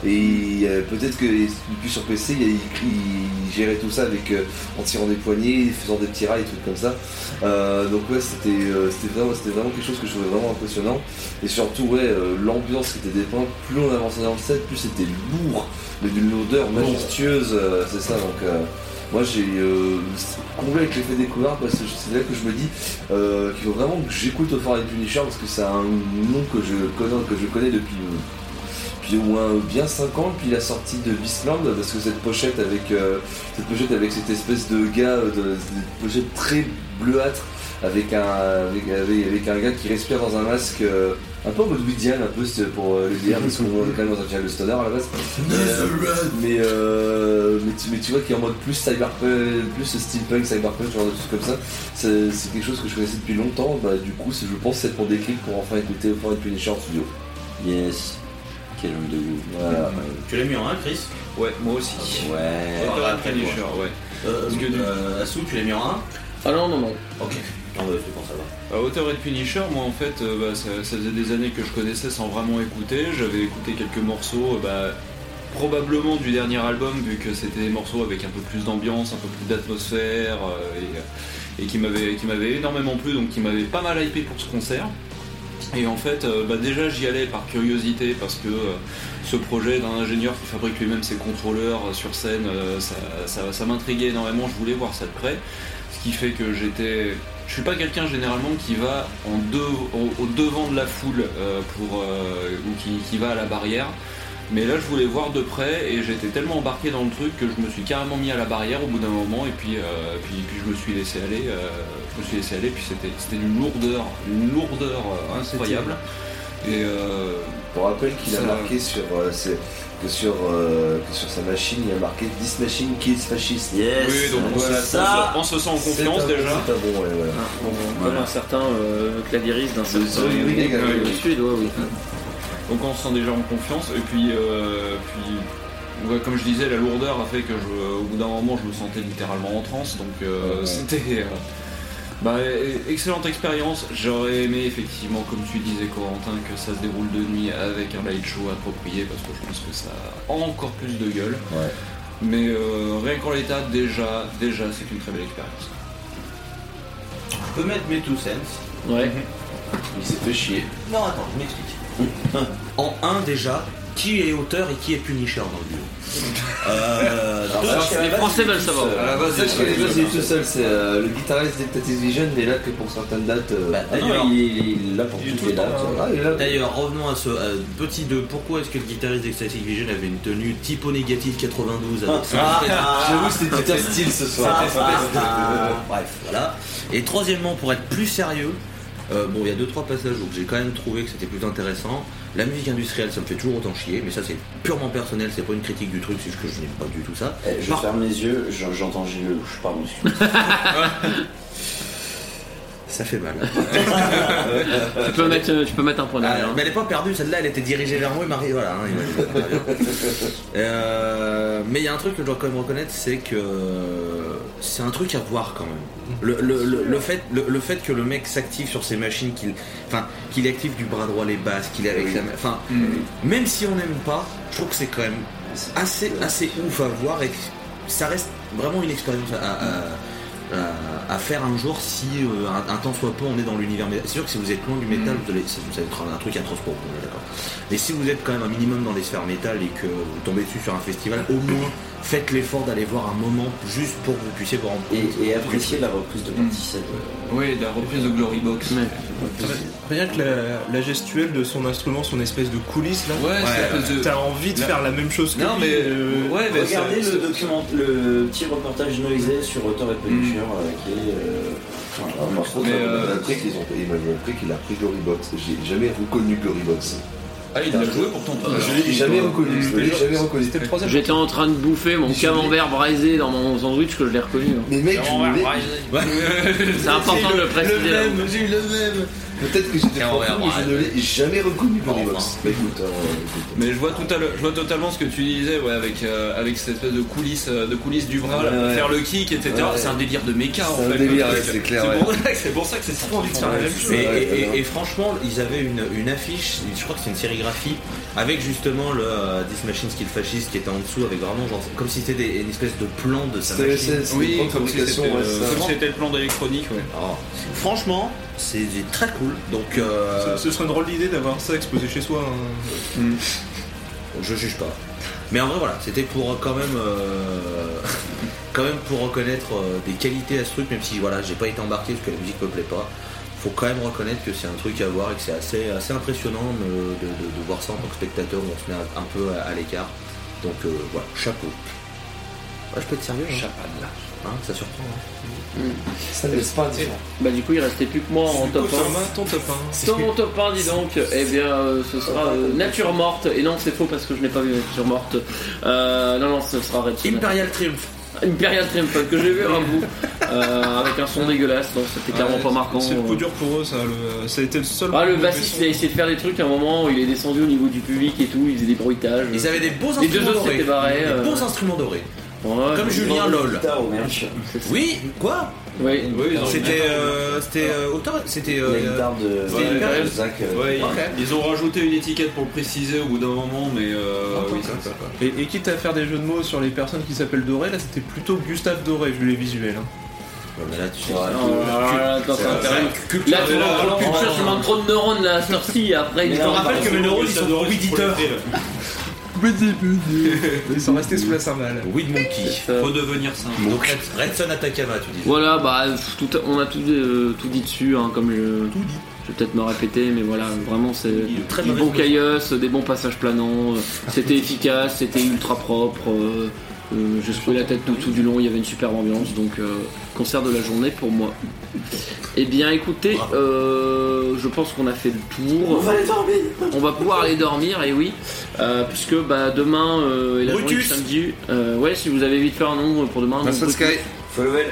[SPEAKER 7] et euh, peut-être que et puis sur PC, il, il- il gérait tout ça avec en tirant des poignées, faisant des petits rails, des trucs comme ça. Donc ouais, c'était c'était vraiment, c'était vraiment quelque chose que je trouvais vraiment impressionnant. Et surtout, ouais, l'ambiance qui était dépeinte, plus on avançait dans le set, plus c'était lourd, mais d'une odeur majestueuse, euh, c'est ça. Donc euh, moi j'ai euh, comblé avec l'effet découverte parce que c'est là que je me dis euh, qu'il faut vraiment que j'écoute au Fort Punisher parce que c'est un nom que je connais, que je connais depuis. depuis au moins bien 5 ans, puis la sortie de Beastland, parce que cette pochette avec euh, cette pochette avec cette espèce de gars, de, cette pochette très bleuâtre, avec un, avec, avec- avec un gars qui respire dans un masque un peu en mode Widian, un peu pour euh, le dire, parce qu'on est quand même dans un channel de stoner à la base. Mais, euh, mais, euh, mais, tu, mais tu vois qu'il est en mode plus cyberpunk, plus steampunk, cyberpunk, genre de trucs comme ça. C'est c'est quelque chose que je connaissais depuis longtemps. Bah, du coup, c'est- je pense que c'est pour déclic pour enfin écouter au fond Punisher en studio.
[SPEAKER 5] Yes, quel homme de goût.
[SPEAKER 7] Voilà.
[SPEAKER 4] Tu l'as mis en 1, Chris?
[SPEAKER 2] Ouais, moi aussi.
[SPEAKER 5] Ouais.
[SPEAKER 4] Après,
[SPEAKER 2] and Punisher, ouais.
[SPEAKER 4] Euh,
[SPEAKER 2] Parce que du-
[SPEAKER 4] euh, Assou, tu l'as mis en 1
[SPEAKER 1] Ah non, non, non.
[SPEAKER 4] Ok. Ça
[SPEAKER 2] Auteur et Punisher, moi en fait, euh, bah, ça, ça faisait des années que je connaissais sans vraiment écouter. J'avais écouté quelques morceaux, euh, bah, probablement du dernier album, vu que c'était des morceaux avec un peu plus d'ambiance, un peu plus d'atmosphère, euh, et, qui m'avaient énormément plu, donc qui m'avaient pas mal hypé pour ce concert. Et en fait, bah, déjà j'y allais par curiosité, parce que ce projet d'un ingénieur qui fabrique lui-même ses contrôleurs sur scène, ça m'intriguait énormément, je voulais voir ça de près. Qui fait que j'étais. Je suis pas quelqu'un généralement qui va en deux, au, au devant de la foule euh, pour, euh, ou qui, qui va à la barrière. Mais là, je voulais voir de près et j'étais tellement embarqué dans le truc que je me suis carrément mis à la barrière au bout d'un moment et puis, euh, puis, puis je me suis laissé aller. je me suis laissé aller. Puis c'était, c'était d'une lourdeur, une lourdeur incroyable. Et euh,
[SPEAKER 7] Pour rappel qu'il a marqué sur, euh, que, sur, euh, que sur sa machine, il a marqué This machine kills fascist.
[SPEAKER 5] Yes.
[SPEAKER 2] oui, donc voilà,
[SPEAKER 5] ça.
[SPEAKER 2] on se sent en confiance déjà.
[SPEAKER 7] C'est un bon, ouais, voilà.
[SPEAKER 1] Comme
[SPEAKER 5] Voilà.
[SPEAKER 1] un certain euh, clavieriste d'un certain du Sud, ouais, oui.
[SPEAKER 2] Donc on se sent déjà en confiance et puis, euh, puis ouais, comme je disais la lourdeur a fait que je, au bout d'un moment je me sentais littéralement en transe donc euh,
[SPEAKER 7] Ouais.
[SPEAKER 2] c'était euh, bah, e- excellente expérience j'aurais aimé effectivement comme tu disais Corentin que ça se déroule de nuit avec un light show approprié parce que je pense que ça a encore plus de gueule
[SPEAKER 7] Ouais.
[SPEAKER 2] Mais euh, rien qu'en l'état, déjà, déjà, c'est une très belle expérience.
[SPEAKER 4] Je peux mettre mes two cents.
[SPEAKER 1] Ouais.
[SPEAKER 7] Il s'est fait chier.
[SPEAKER 4] Non, attends, je m'explique. en 1 déjà, qui est auteur et qui est Punisher dans le duo euh,
[SPEAKER 5] Alors,
[SPEAKER 1] Les Français veulent savoir.
[SPEAKER 7] À la base, je connais pas, c'est tout seul. C'est euh, le guitariste d'Ectatic Vision n'est là que pour certaines dates. euh,
[SPEAKER 4] Bah,
[SPEAKER 5] Ah non,
[SPEAKER 4] D'ailleurs,
[SPEAKER 5] il, est- il est là pour toutes
[SPEAKER 7] tout
[SPEAKER 5] les dates.
[SPEAKER 7] Ah, il est là.
[SPEAKER 4] D'ailleurs, revenons à ce à petit 2. Pourquoi est-ce que le guitariste d'Ecstatic Vision avait une tenue typo négative 92 avec espèce de-
[SPEAKER 7] J'avoue, c'était tout un style ce soir.
[SPEAKER 4] Bref, voilà. Et troisièmement, pour être plus sérieux, euh, bon, il y a deux trois passages où j'ai quand même trouvé que c'était plus intéressant. La musique industrielle, ça me fait toujours autant chier, mais ça c'est purement personnel, c'est pas une critique du truc, c'est juste que je n'aime pas du tout ça.
[SPEAKER 5] Eh, Je
[SPEAKER 4] Par-
[SPEAKER 5] ferme les yeux, j'en- j'entends Gilles Lelouch, pardon.
[SPEAKER 4] Ça fait mal.
[SPEAKER 1] Tu peux mettre, euh, tu peux mettre un point
[SPEAKER 4] Ah,
[SPEAKER 1] derrière. hein.
[SPEAKER 4] mais elle n'est pas perdue, celle-là, elle était dirigée vers moi et Marie. Voilà, hein, imagine. Euh, mais il y a un truc que je dois quand même reconnaître, c'est que c'est un truc à voir quand même. Le, le- le- le fait, le, le fait que le mec s'active sur ses machines, qu'il enfin, qu'il active du bras droit les basses, qu'il est avec la main. Enfin, même si on n'aime pas, je trouve que c'est quand même assez, assez ouf à voir et que ça reste vraiment une expérience à, à- à- à faire un jour si euh, un, un temps soit peu on est dans l'univers métal. C'est sûr que si vous êtes loin du métal, vous allez, ça, ça va être un truc atroce pour vous, d'accord. Mais si vous êtes quand même un minimum dans les sphères métal et que vous tombez dessus sur un festival, au moins faites l'effort d'aller voir un moment juste pour que vous puissiez vous rendre compte.
[SPEAKER 5] Et, et apprécier la reprise de partie 7.
[SPEAKER 2] Oui, la reprise de Glory Box.
[SPEAKER 1] Ouais.
[SPEAKER 3] Rien que la, la gestuelle de son instrument, son espèce de coulisse là.
[SPEAKER 2] Ouais, de-
[SPEAKER 3] T'as envie de
[SPEAKER 2] Là-
[SPEAKER 3] faire la même chose que
[SPEAKER 2] Non,
[SPEAKER 3] lui,
[SPEAKER 2] mais.
[SPEAKER 3] euh,
[SPEAKER 2] ouais, mais
[SPEAKER 5] Regardez
[SPEAKER 2] ça-
[SPEAKER 5] le document, le petit reportage noisé sur Auteur et Punisher euh, qui est.
[SPEAKER 2] Mais,
[SPEAKER 7] il m'a appris qu'ils ont il m'a appris qu'il a pris Glorybox. J'ai jamais reconnu Glorybox.
[SPEAKER 2] Ah, il a joué pourtant.
[SPEAKER 7] Je l'ai jamais reconnu. Je l'ai jamais reconnu.
[SPEAKER 3] C'était le troisième.
[SPEAKER 1] J'étais en train de bouffer mon camembert braisé dans mon sandwich que je l'ai reconnu. hein.
[SPEAKER 7] Mais mec, je voulais.
[SPEAKER 1] C'est important de le préciser.
[SPEAKER 4] j'ai eu le même.
[SPEAKER 7] Peut-être que j'étais fou, mais je ne l'ai jamais reconnu
[SPEAKER 4] Enfin.
[SPEAKER 7] Glorybox. Mais écoute, hein, écoute.
[SPEAKER 2] Mais je vois, tout à l'heure- je vois totalement ce que tu disais, ouais, avec, euh, avec cette espèce de coulisses, euh, de coulisses du bras,
[SPEAKER 7] Ouais, ouais.
[SPEAKER 2] faire le kick, etc.
[SPEAKER 7] Ouais.
[SPEAKER 2] C'est un délire de méca en
[SPEAKER 7] C'est un
[SPEAKER 2] fait.
[SPEAKER 7] c'est clair,
[SPEAKER 2] C'est
[SPEAKER 7] ouais.
[SPEAKER 2] pour, ça que c'est trop envie de faire la même chose.
[SPEAKER 4] Et, franchement, ils avaient une, une affiche, je crois que c'est une sérigraphie, avec justement le euh, This Machine Skill Fascist qui était en dessous, avec vraiment genre, comme si c'était une espèce de plan de sa machine.
[SPEAKER 2] Oui, comme si c'était euh, comme si c'était le plan d'électronique, ouais.
[SPEAKER 4] Alors, franchement, c'est très cool. Donc, euh,
[SPEAKER 3] Ce, ce serait une drôle d'idée d'avoir ça exposé chez soi. hein.
[SPEAKER 4] je juge pas. Mais en vrai, voilà, c'était pour quand même, euh, quand même pour reconnaître euh, des qualités à ce truc, même si voilà, j'ai pas été embarqué parce que la musique me plaît pas. Faut quand même reconnaître que c'est un truc à voir et que c'est assez, assez impressionnant euh, de, de- de voir ça en tant que spectateur où on se met un, peu à, à l'écart. Donc euh, voilà, chapeau. Ouais, je peux être sérieux, hein, Hein, ça surprend. hein.
[SPEAKER 7] Ça ne laisse pas indifférent.
[SPEAKER 1] Bah du coup il restait plus que moi en top 1.
[SPEAKER 3] Thomas, ton top 1.
[SPEAKER 1] Dans mon top 1 dis donc, eh bien euh, ce sera euh, Nature Morte. Et non c'est faux parce que je n'ai pas vu Nature Morte. Euh, non non ce sera Red.
[SPEAKER 4] Imperial Triumph.
[SPEAKER 1] Imperial Triumph que j'ai vu un bout. euh, avec un son dégueulasse, donc c'était clairement pas marquant.
[SPEAKER 3] C'est le coup dur pour eux, ça. le- ça a été le seul.
[SPEAKER 1] Ah, le bassiste il a essayé de faire des trucs à un moment, il est descendu au niveau du public et tout, il faisait des bruitages.
[SPEAKER 4] Ils avaient des beaux
[SPEAKER 1] Les
[SPEAKER 4] instruments
[SPEAKER 1] deux autres
[SPEAKER 4] dorés.
[SPEAKER 1] s'étaient barrés,
[SPEAKER 4] Des
[SPEAKER 1] euh.
[SPEAKER 4] beaux instruments dorés.
[SPEAKER 1] Ouais,
[SPEAKER 4] Comme
[SPEAKER 1] je-
[SPEAKER 4] Julien LOL. Oui, quoi
[SPEAKER 1] Oui.
[SPEAKER 2] Oui, ils ont
[SPEAKER 4] C'était euh, c'était euh, auteur, c'était euh,
[SPEAKER 5] de. Zach.
[SPEAKER 2] ils- ont rajouté une étiquette pour le préciser au bout d'un moment, mais euh, oui, ça, ça.
[SPEAKER 3] Et, et quitte à faire des jeux de mots sur les personnes qui s'appellent Doré, là c'était plutôt Gustave Doré vu les visuels. hein.
[SPEAKER 4] Ouais, mais là, tu sais.
[SPEAKER 1] Oh là
[SPEAKER 4] culture
[SPEAKER 1] je manque trop de neurones là, sorti après. Faut-
[SPEAKER 5] on rappelle
[SPEAKER 4] que mes neurones, ils sont pour.
[SPEAKER 3] Ils sont restés sous la cymbale.
[SPEAKER 4] Weed Monkey.
[SPEAKER 2] Faut devenir simple.
[SPEAKER 4] Donc Red- Redson Atakama, tu dis.
[SPEAKER 1] Voilà, bah, pff, tout, on a tout, euh, tout dit dessus, hein, comme je, je vais peut-être me répéter, mais voilà, vraiment c'est
[SPEAKER 4] très
[SPEAKER 1] du bon
[SPEAKER 4] musique.
[SPEAKER 1] caillosse, des bons passages planants, euh, c'était efficace, c'était ultra propre. euh, euh, J'ai secoué la tête tout, tout du long, il y avait une superbe ambiance, donc euh, concert de la journée pour moi. Eh bien écoutez, euh, je pense qu'on a fait le tour.
[SPEAKER 5] On va aller dormir.
[SPEAKER 1] On va pouvoir aller dormir, et oui, euh, puisque bah, demain euh, est la journée du
[SPEAKER 4] Brutus.
[SPEAKER 1] samedi. Euh, ouais, si vous avez vite fait un nom pour demain. donc,
[SPEAKER 5] Faut lever.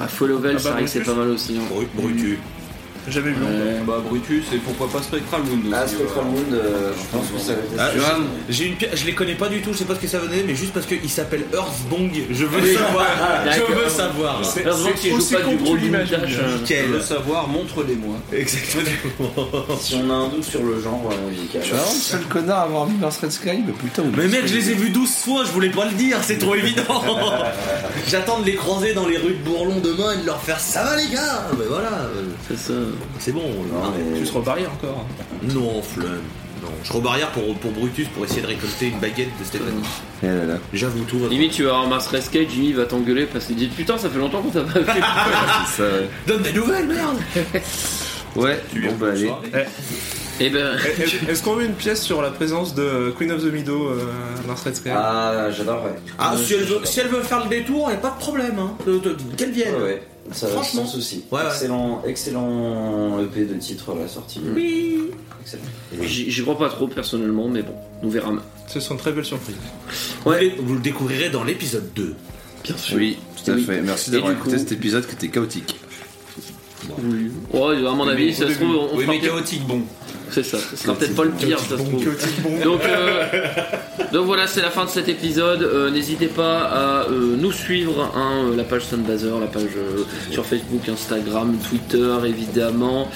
[SPEAKER 1] ah, Follow Vel,
[SPEAKER 3] Ah
[SPEAKER 1] c'est
[SPEAKER 3] bah,
[SPEAKER 1] vrai que c'est
[SPEAKER 3] Brutus.
[SPEAKER 1] pas mal aussi. hein.
[SPEAKER 4] Bru- Brutu.
[SPEAKER 3] J'avais vu.
[SPEAKER 1] Ouais.
[SPEAKER 2] Bah Brutus et pourquoi pas Spectral Moon aussi.
[SPEAKER 5] Ah, Spectral
[SPEAKER 2] voilà.
[SPEAKER 5] Moon, euh, je pense que ça va être
[SPEAKER 4] Ah, J'ai une pi- je les connais pas du tout, je sais pas ce que ça venait, mais juste parce qu'il s'appelle Earthbong, je veux
[SPEAKER 1] Oui.
[SPEAKER 4] savoir. je veux savoir.
[SPEAKER 3] C'est
[SPEAKER 1] qu'il joue
[SPEAKER 3] aussi
[SPEAKER 1] pas du gros. Limitage,
[SPEAKER 2] Je veux savoir, montre-les-moi.
[SPEAKER 4] Exactement.
[SPEAKER 5] Si on a un doute sur le genre euh, musical.
[SPEAKER 7] Tu vois, le seul connard à avoir vu Mars Red Sky, mais putain.
[SPEAKER 4] Mais mec, je les ai vus 12 fois, je voulais pas le dire, c'est trop évident. J'attends de les croiser dans les rues de Bourlon demain et de leur faire ça va les gars. Mais voilà, euh,
[SPEAKER 1] C'est ça.
[SPEAKER 4] C'est bon.
[SPEAKER 5] Non, mais-
[SPEAKER 3] Tu se rebarrières encore.
[SPEAKER 4] Non, flemme. Non, je rebarrière pour, pour Brutus pour essayer de récolter une baguette de Stéphanie.
[SPEAKER 7] Eh là là.
[SPEAKER 4] J'avoue tout.
[SPEAKER 1] Limite, tu vas avoir Mars Rescue, Jimmy va t'engueuler parce qu'il dit Putain, ça fait longtemps qu'on t'a pas vu.
[SPEAKER 7] C'est ça, ouais.
[SPEAKER 4] Donne des nouvelles, merde
[SPEAKER 7] Ouais, bon bah allez.
[SPEAKER 1] Et ben.
[SPEAKER 3] Eh, Est- Est-ce qu'on met une pièce sur la présence de Queen of the Meadow euh, à Mars Sky
[SPEAKER 5] Ah, j'adorerais.
[SPEAKER 4] Ah, si elle, veut, si elle veut faire le détour, y a pas de problème. Hein. De- de- Qu'elle vienne.
[SPEAKER 5] Ouais, ouais. Ça va
[SPEAKER 4] Franchement.
[SPEAKER 5] sans souci.
[SPEAKER 4] Ouais, ouais.
[SPEAKER 5] Excellent, EP de titre à la sortie.
[SPEAKER 4] Oui.
[SPEAKER 5] Excellent.
[SPEAKER 1] J'y crois pas trop personnellement, mais bon, nous verrons.
[SPEAKER 3] Ce sont de très belles surprises.
[SPEAKER 4] Vous, le- vous le découvrirez dans l'épisode 2.
[SPEAKER 1] Bien sûr.
[SPEAKER 7] Oui, tout à
[SPEAKER 1] Oui.
[SPEAKER 7] fait. Merci d'avoir écouté
[SPEAKER 1] coup-
[SPEAKER 7] cet épisode qui était chaotique.
[SPEAKER 1] Oui. Ouais, à mon avis, ça se trouve, on,
[SPEAKER 2] Oui, mais chaotique, bon.
[SPEAKER 1] C'est ça, ce sera peut-être pas le pire, ça se trouve. Donc, euh, donc voilà, c'est la fin de cet épisode. Euh, N'hésitez pas à euh, nous suivre, hein, la page Sunbazer, la page sur Facebook, Instagram, Twitter, évidemment.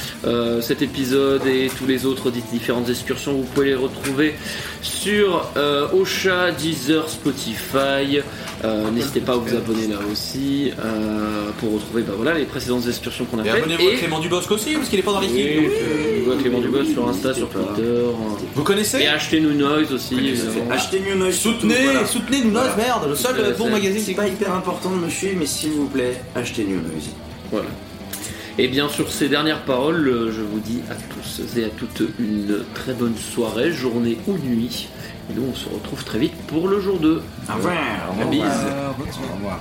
[SPEAKER 1] Cet épisode et tous les autres di- différentes excursions, vous pouvez les retrouver sur Ocha, Deezer, Spotify. Euh, N'hésitez pas à vous abonner là aussi euh, pour retrouver bah, voilà, les précédentes excursions qu'on a
[SPEAKER 4] Et
[SPEAKER 1] faites.
[SPEAKER 4] abonnez-vous à Clément Dubosc aussi, parce qu'il est pas dans l'équipe.
[SPEAKER 1] Oui,
[SPEAKER 4] donc,
[SPEAKER 1] euh, on voit Clément Dubos sur Insta, sur Twitter. euh,
[SPEAKER 4] Vous connaissez
[SPEAKER 1] et achetez nous Noise aussi.
[SPEAKER 5] Achetez New Noise.
[SPEAKER 4] Soutenez,
[SPEAKER 5] surtout, voilà.
[SPEAKER 4] soutenez Nous Noise, merde, le seul euh, bon magazine
[SPEAKER 5] C'est pas hyper important de me suivre, mais s'il vous plaît, achetez New Noise.
[SPEAKER 1] Voilà. Et bien sur ces dernières paroles, je vous dis à tous et à toutes une très bonne soirée, journée ou nuit. Et nous on se retrouve très vite pour le jour 2.
[SPEAKER 5] Au revoir.
[SPEAKER 1] La bise.
[SPEAKER 3] Au revoir.